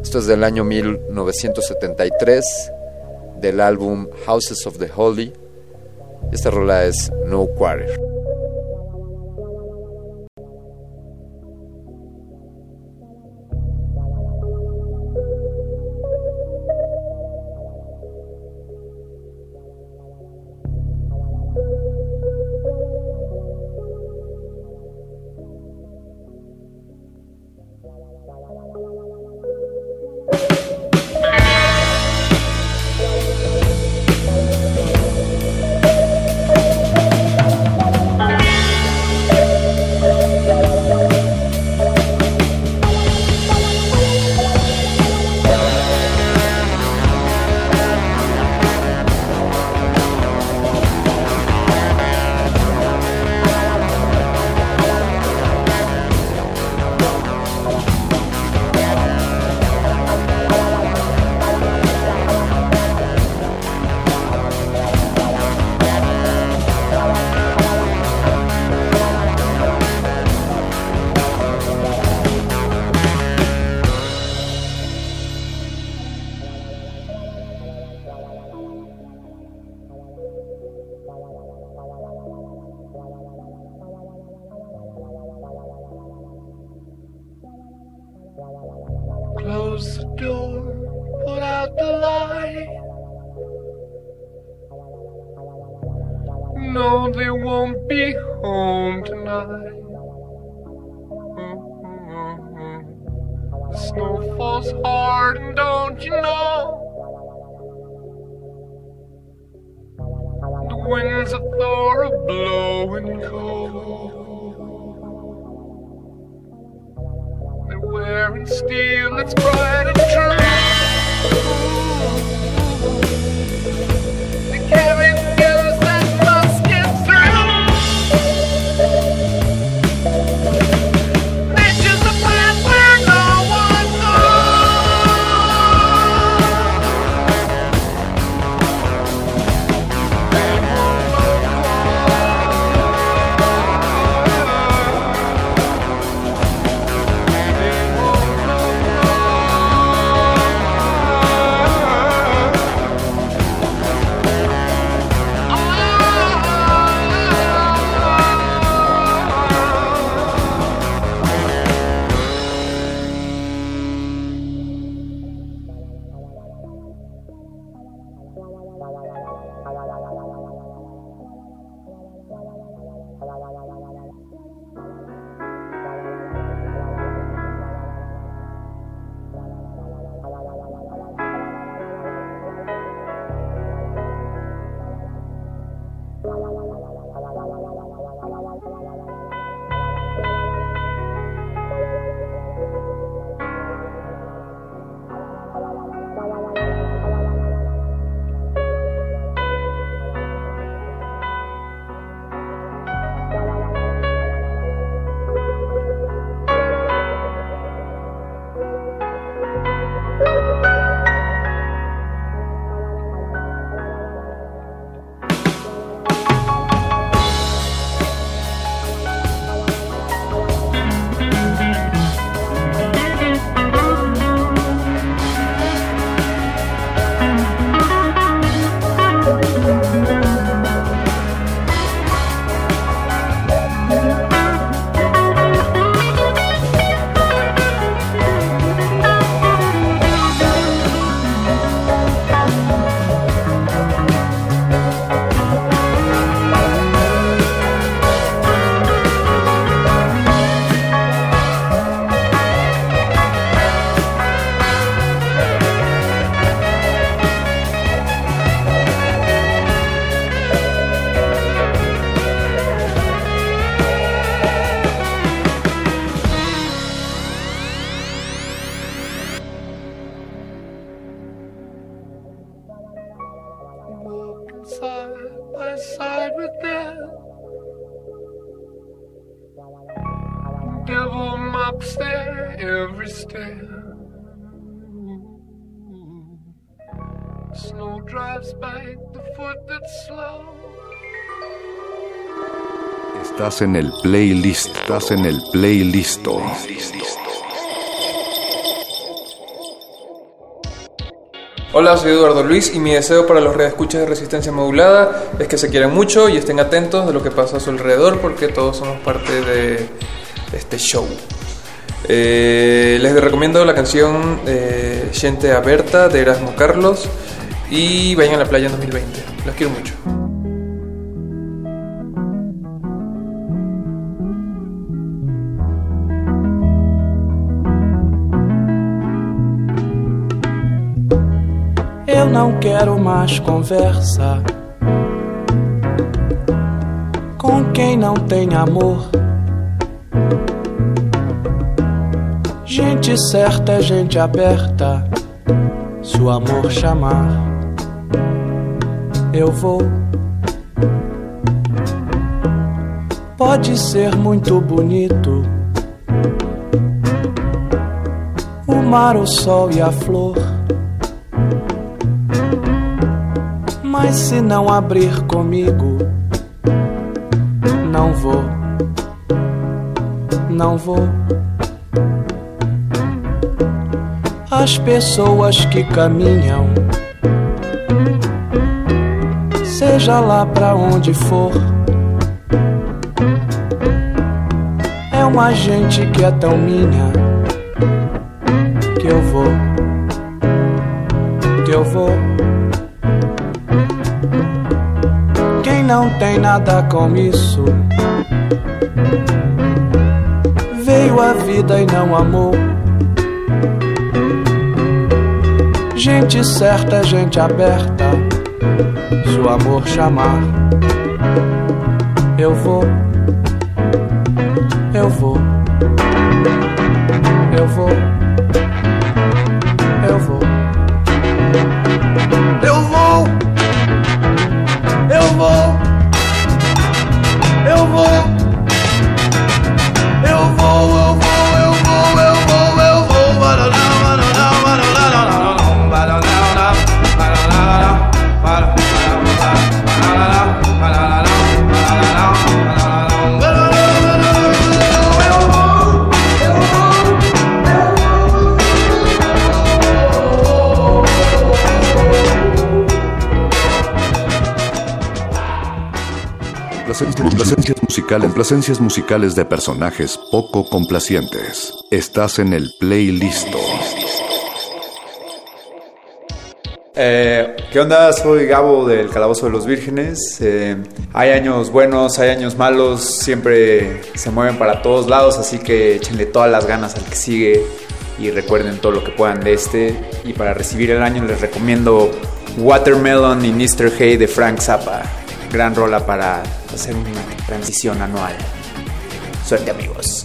Esto es del año 1973 del álbum Houses of the Holy. Esta rola es No Quarter. steal, Let's go. Estás en el playlist. Estás en el playlisto. Hola, soy Eduardo Luis y mi deseo para los redescuchas de resistencia modulada es que se quieran mucho y estén atentos de lo que pasa a su alrededor porque todos somos parte de este show. Eh, les recomiendo la canción eh, Gente Aberta de Erasmo Carlos y vayan a la playa en 2020. Los quiero mucho. Quero mais conversa com quem não tem amor. Gente certa é gente aberta. Se o amor chamar, eu vou. Pode ser muito bonito o mar, o sol e a flor. Mas se não abrir comigo, não vou, não vou. As pessoas que caminham, seja lá pra onde for, é uma gente que é tão minha que eu vou, que eu vou. Não tem nada com isso veio a vida e não amou. Gente certa é gente aberta. Se o amor chamar, eu vou, eu vou, musicales, complacencias musicales de personajes poco complacientes. Estás en el playlist. Eh, ¿Qué onda? Soy Gabo del Calabozo de los Vírgenes. Eh, hay años buenos, hay años malos, siempre se mueven para todos lados, así que échenle todas las ganas al que sigue y recuerden todo lo que puedan de este. Y para recibir el año les recomiendo Watermelon y Mr. Hay de Frank Zappa. Gran rola para hacer una transición anual. Suerte amigos.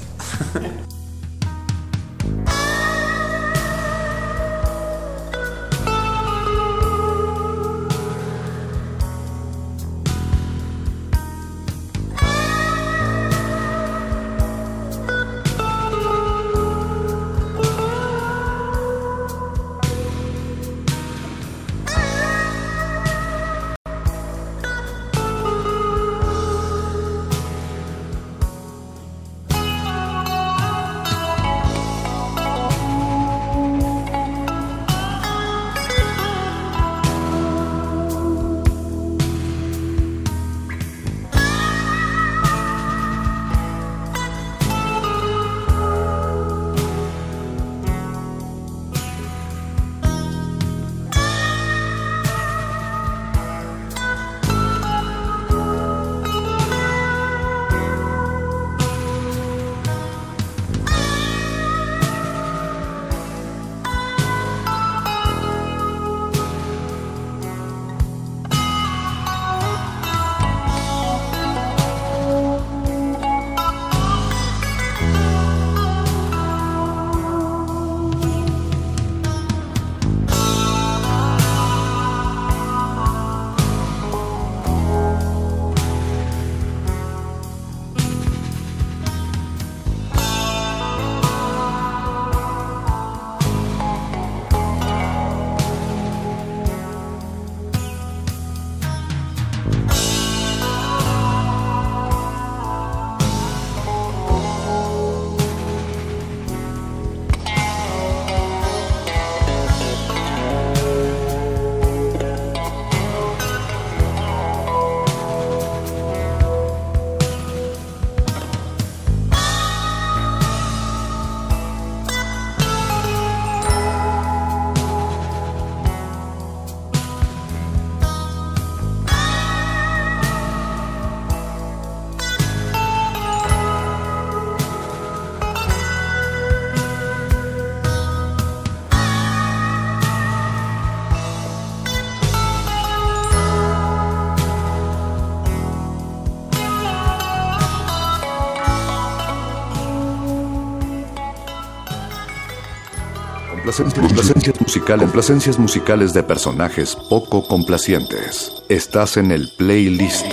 Complacencias musicales, complacencias musicales de personajes poco complacientes. Estás en el playlist.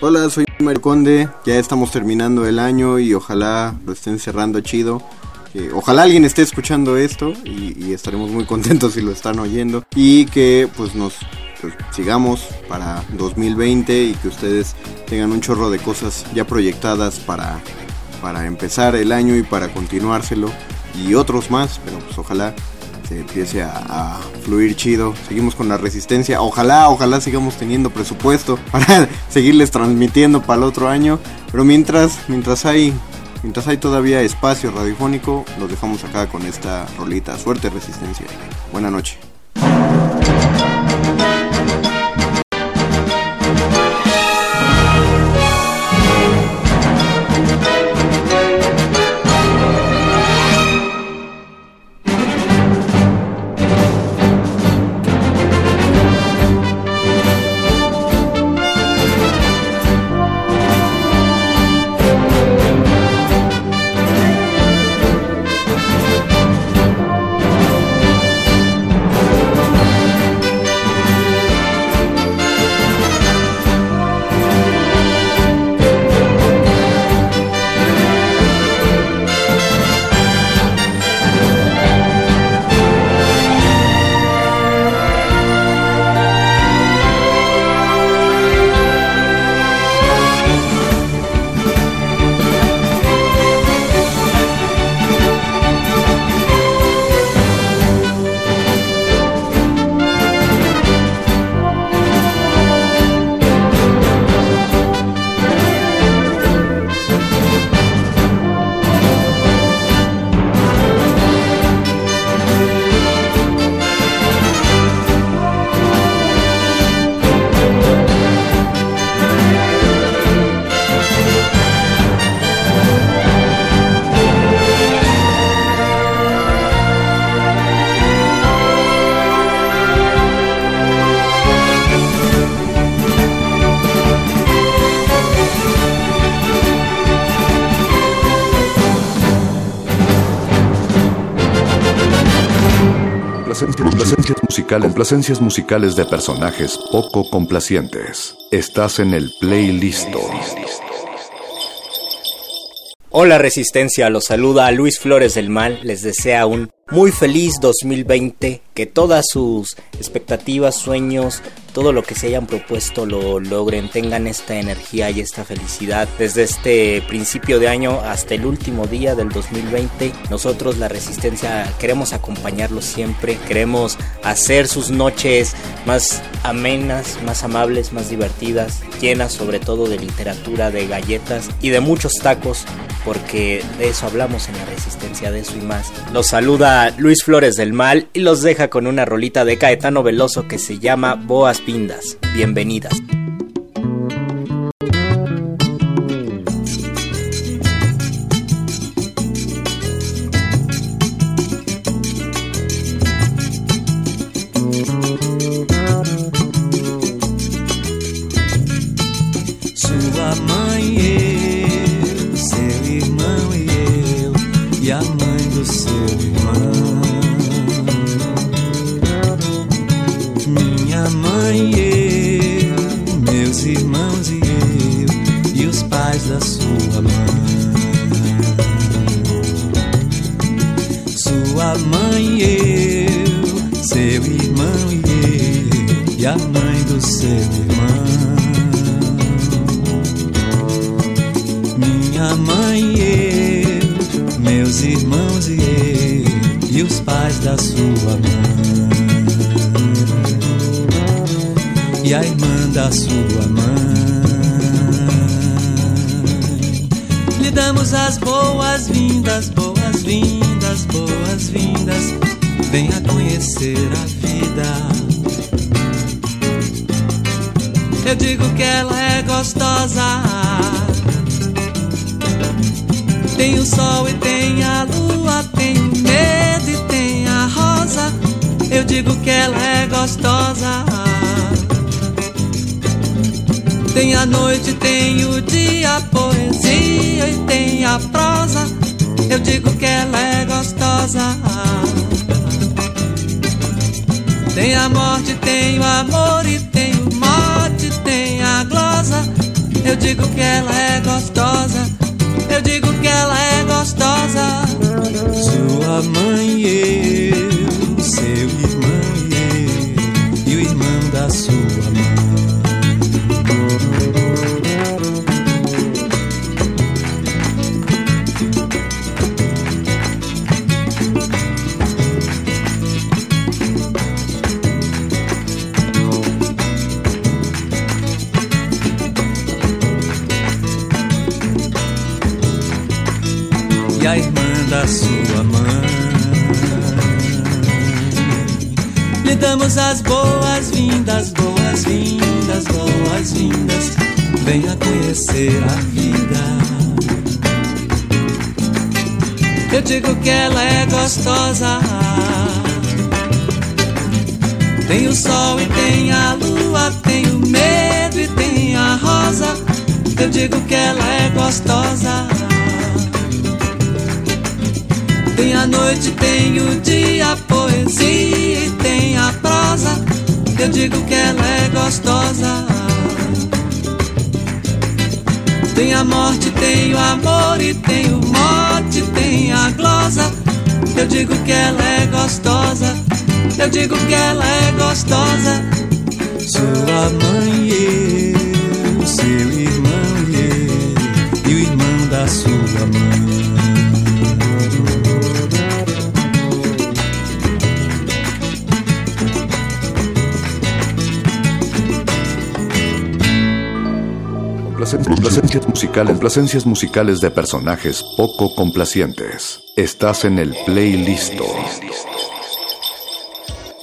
Hola, soy Mario Conde. Ya estamos terminando el año y ojalá lo estén cerrando chido. Ojalá alguien esté escuchando esto y, y estaremos muy contentos si lo están oyendo. Y que pues nos pues, sigamos para 2020 y que ustedes tengan un chorro de cosas ya proyectadas para, para empezar el año y para continuárselo. Y otros más, pero pues ojalá se empiece a, fluir chido. Seguimos con la resistencia. Ojalá, ojalá sigamos teniendo presupuesto para seguirles transmitiendo para el otro año. Pero mientras, mientras hay, mientras hay todavía espacio radiofónico, los dejamos acá con esta rolita. Suerte, resistencia. Buena noche. Musicales, complacencias musicales de personajes poco complacientes. Estás en el playlist. Hola Resistencia, los saluda Luis Flores del Mal, les desea un muy feliz 2020, que todas sus expectativas, sueños, todo lo que se hayan propuesto lo logren, tengan esta energía y esta felicidad. Desde este principio de año hasta el último día del 2020, nosotros la Resistencia queremos acompañarlos siempre, queremos hacer sus noches más amenas, más amables, más divertidas, llenas sobre todo de literatura, de galletas y de muchos tacos, porque de eso hablamos en la Resistencia, de eso y más. Los saluda Luis Flores del Mal y los deja con una rolita de Caetano Veloso que se llama Boas Pindas. Bienvenidas. Eu digo que ela é gostosa. Eu digo que ela é gostosa. Sua mãe e eu, seu irmão e eu, e o irmão da sua mãe. Complacencias musicales, complacencias musicales de personajes poco complacientes. Estás en el playlist.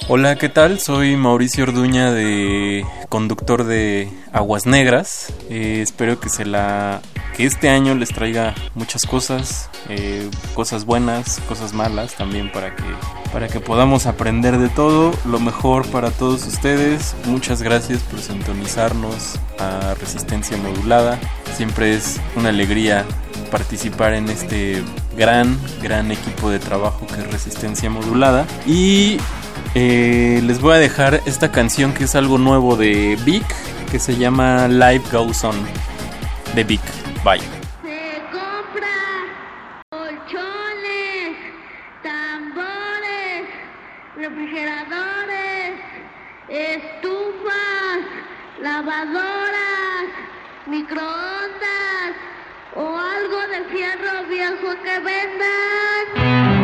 Hola, ¿qué tal? Soy Mauricio Orduña de conductor de Aguas Negras. Eh, espero que se la este año les traiga muchas cosas, eh, cosas buenas, cosas malas también para que para que podamos aprender de todo, lo mejor para todos ustedes. Muchas gracias por sintonizarnos a Resistencia Modulada. Siempre es una alegría participar en este gran, gran equipo de trabajo que es Resistencia Modulada. Y eh, les voy a dejar esta canción que es algo nuevo de Vic, que se llama Life Goes On de Vic. Bye. colchones, tambores, refrigeradores, estufas, lavadoras, microondas o algo de fierro viejo que vendan.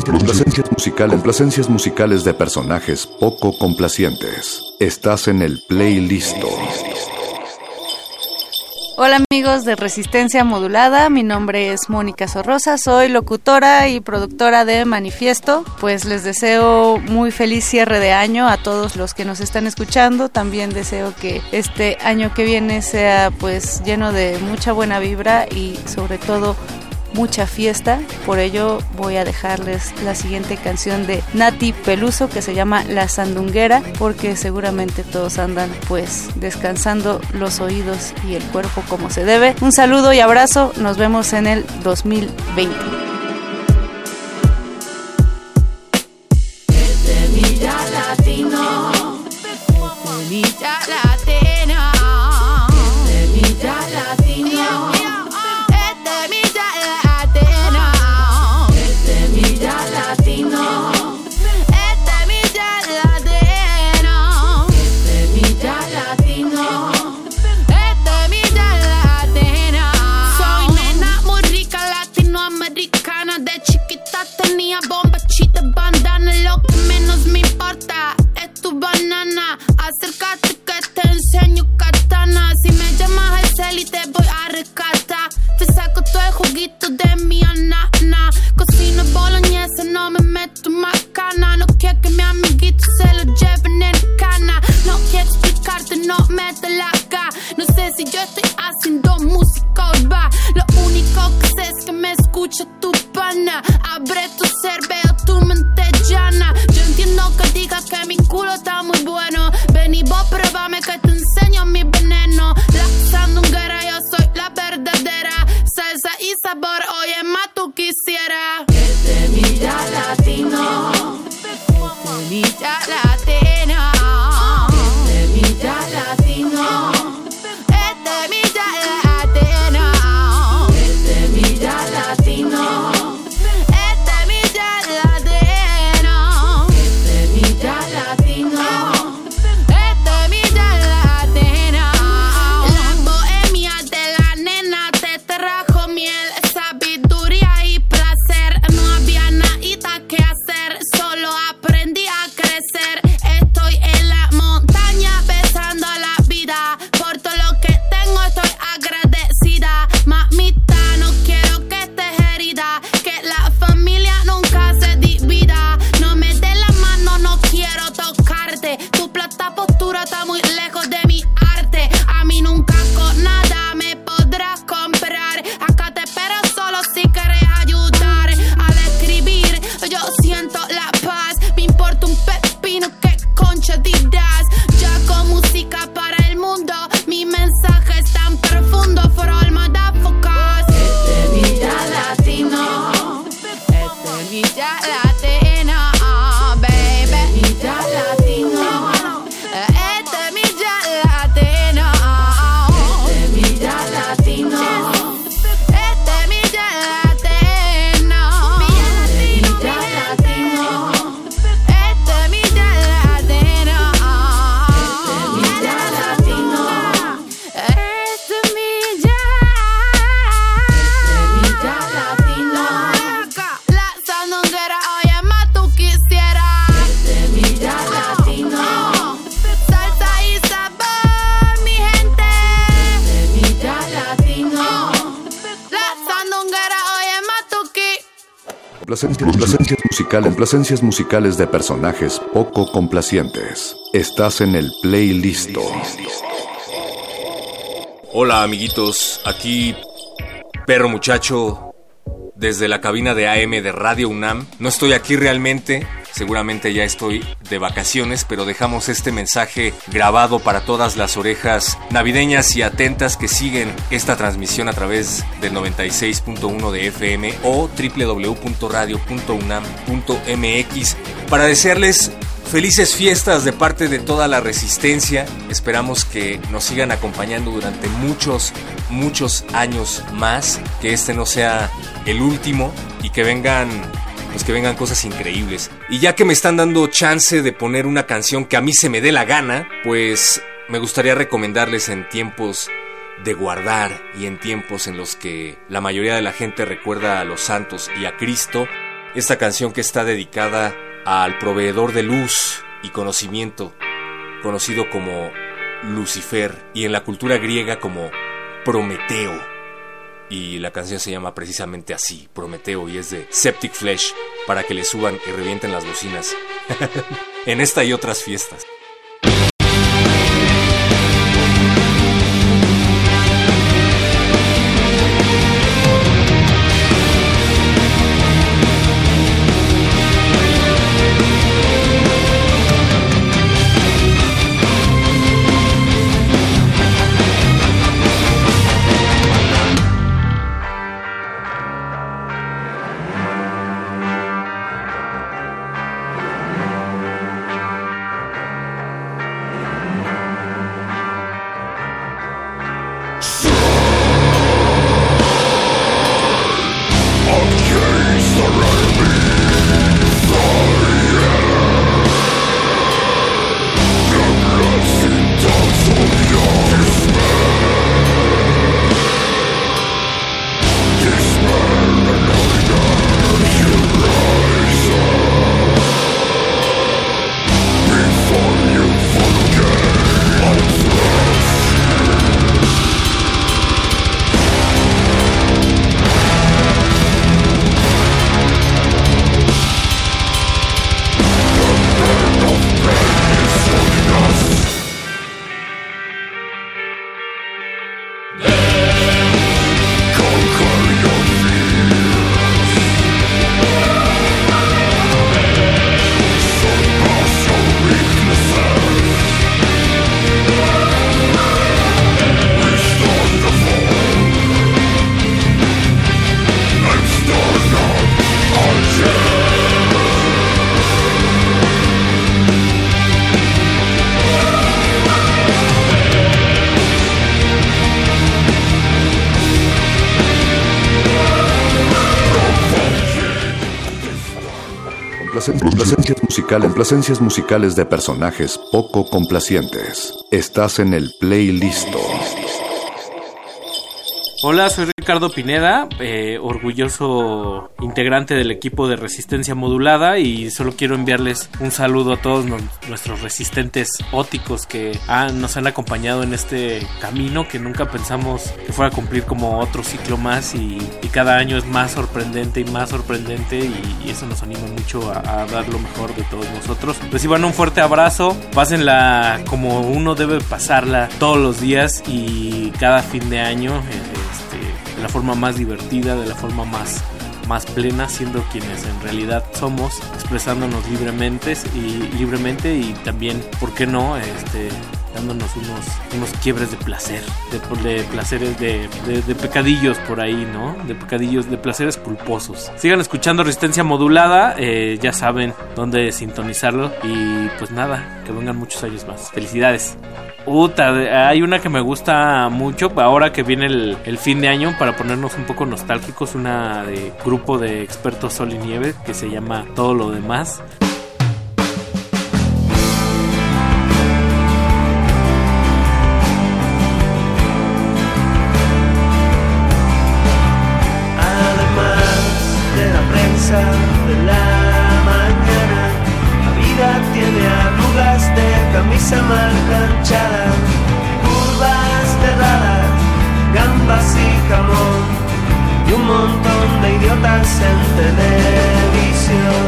Complacencias musicales, complacencias musicales de personajes poco complacientes. Estás en el playlist. Hola amigos de Resistencia Modulada, mi nombre es Mónica Sorrosa, soy locutora y productora de Manifiesto. Pues les deseo muy feliz cierre de año a todos los que nos están escuchando. También deseo que este año que viene sea pues lleno de mucha buena vibra y sobre todo mucha fiesta. Por ello voy a dejarles la siguiente canción de Nati Peluso que se llama La Sandunguera porque seguramente todos andan pues descansando los oídos y el cuerpo como se debe. Un saludo y abrazo. Nos vemos en el 2020. Semilla latino. Semilla latina. Complacencias musicales de personajes poco complacientes. Estás en el playlist. Hola amiguitos, aquí Perro Muchacho desde la cabina de AM de Radio UNAM. No estoy aquí realmente, seguramente ya estoy de vacaciones, pero dejamos este mensaje grabado para todas las orejas navideñas y atentas que siguen esta transmisión a través del 96.1 de FM o www.radio.unam.mx para desearles Felices fiestas de parte de toda la resistencia. Esperamos que nos sigan acompañando durante muchos, muchos años más. Que este no sea el último y que vengan, pues que vengan cosas increíbles. Y ya que me están dando chance de poner una canción que a mí se me dé la gana, pues me gustaría recomendarles en tiempos de guardar y en tiempos en los que la mayoría de la gente recuerda a los santos y a Cristo, Esta canción que está dedicada al proveedor de luz y conocimiento, conocido como Lucifer y en la cultura griega como Prometeo. Y la canción se llama precisamente así, Prometeo, y es de Septic Flesh, para que le suban y revienten las bocinas. en esta y otras fiestas. Musicales, complacencias musicales de personajes poco complacientes. Estás en el playlist. Hola, soy Ricardo Pineda, eh, orgulloso integrante del equipo de resistencia modulada y solo quiero enviarles un saludo a todos nuestros resistentes óticos que han- nos han acompañado en este camino que nunca pensamos que fuera a cumplir como otro ciclo más y, y cada año es más sorprendente y más sorprendente y, y eso nos anima mucho a, a dar lo mejor de todos nosotros. Reciban un fuerte abrazo, pásenla como uno debe pasarla todos los días y cada fin de año. eh, la forma más divertida, de la forma más, más plena, siendo quienes en realidad somos, expresándonos libremente y, libremente y también, ¿por qué no? Este, dándonos unos, unos quiebres de placer, de, de placeres, de, de- de pecadillos por ahí, ¿no? De pecadillos, de placeres culposos. Sigan escuchando Resistencia Modulada, eh, ya saben dónde sintonizarlo y pues nada, que vengan muchos años más. Felicidades. Uta, hay una que me gusta mucho ahora que viene el, fin de año para ponernos un poco nostálgicos, una de grupo de expertos Sol y Nieve que se llama Todo lo demás. Además de la prensa de la mañana, la vida tiene arrugas de camisa mal planchada, idiotas en televisión.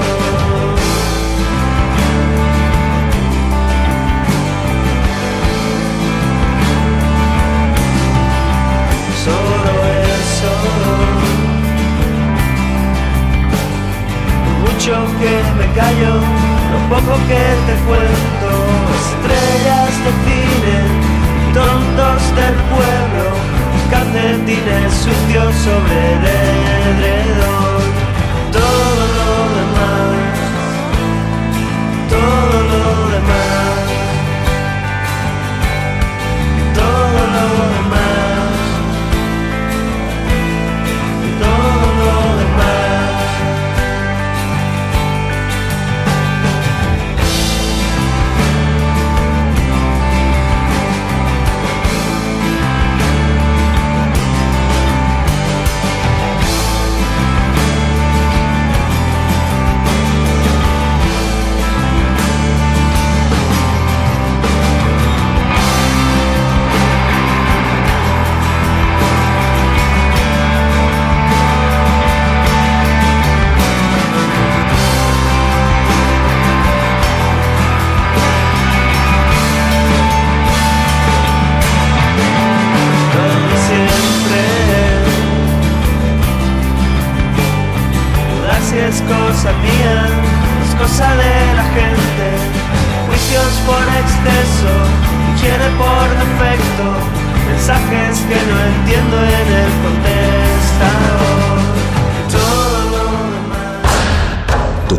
Solo eso. Mucho que me callo, lo poco que te cuento, estrellas de cine, tontos del pueblo, calcetines sucios sobre el edredón, todo lo demás, todo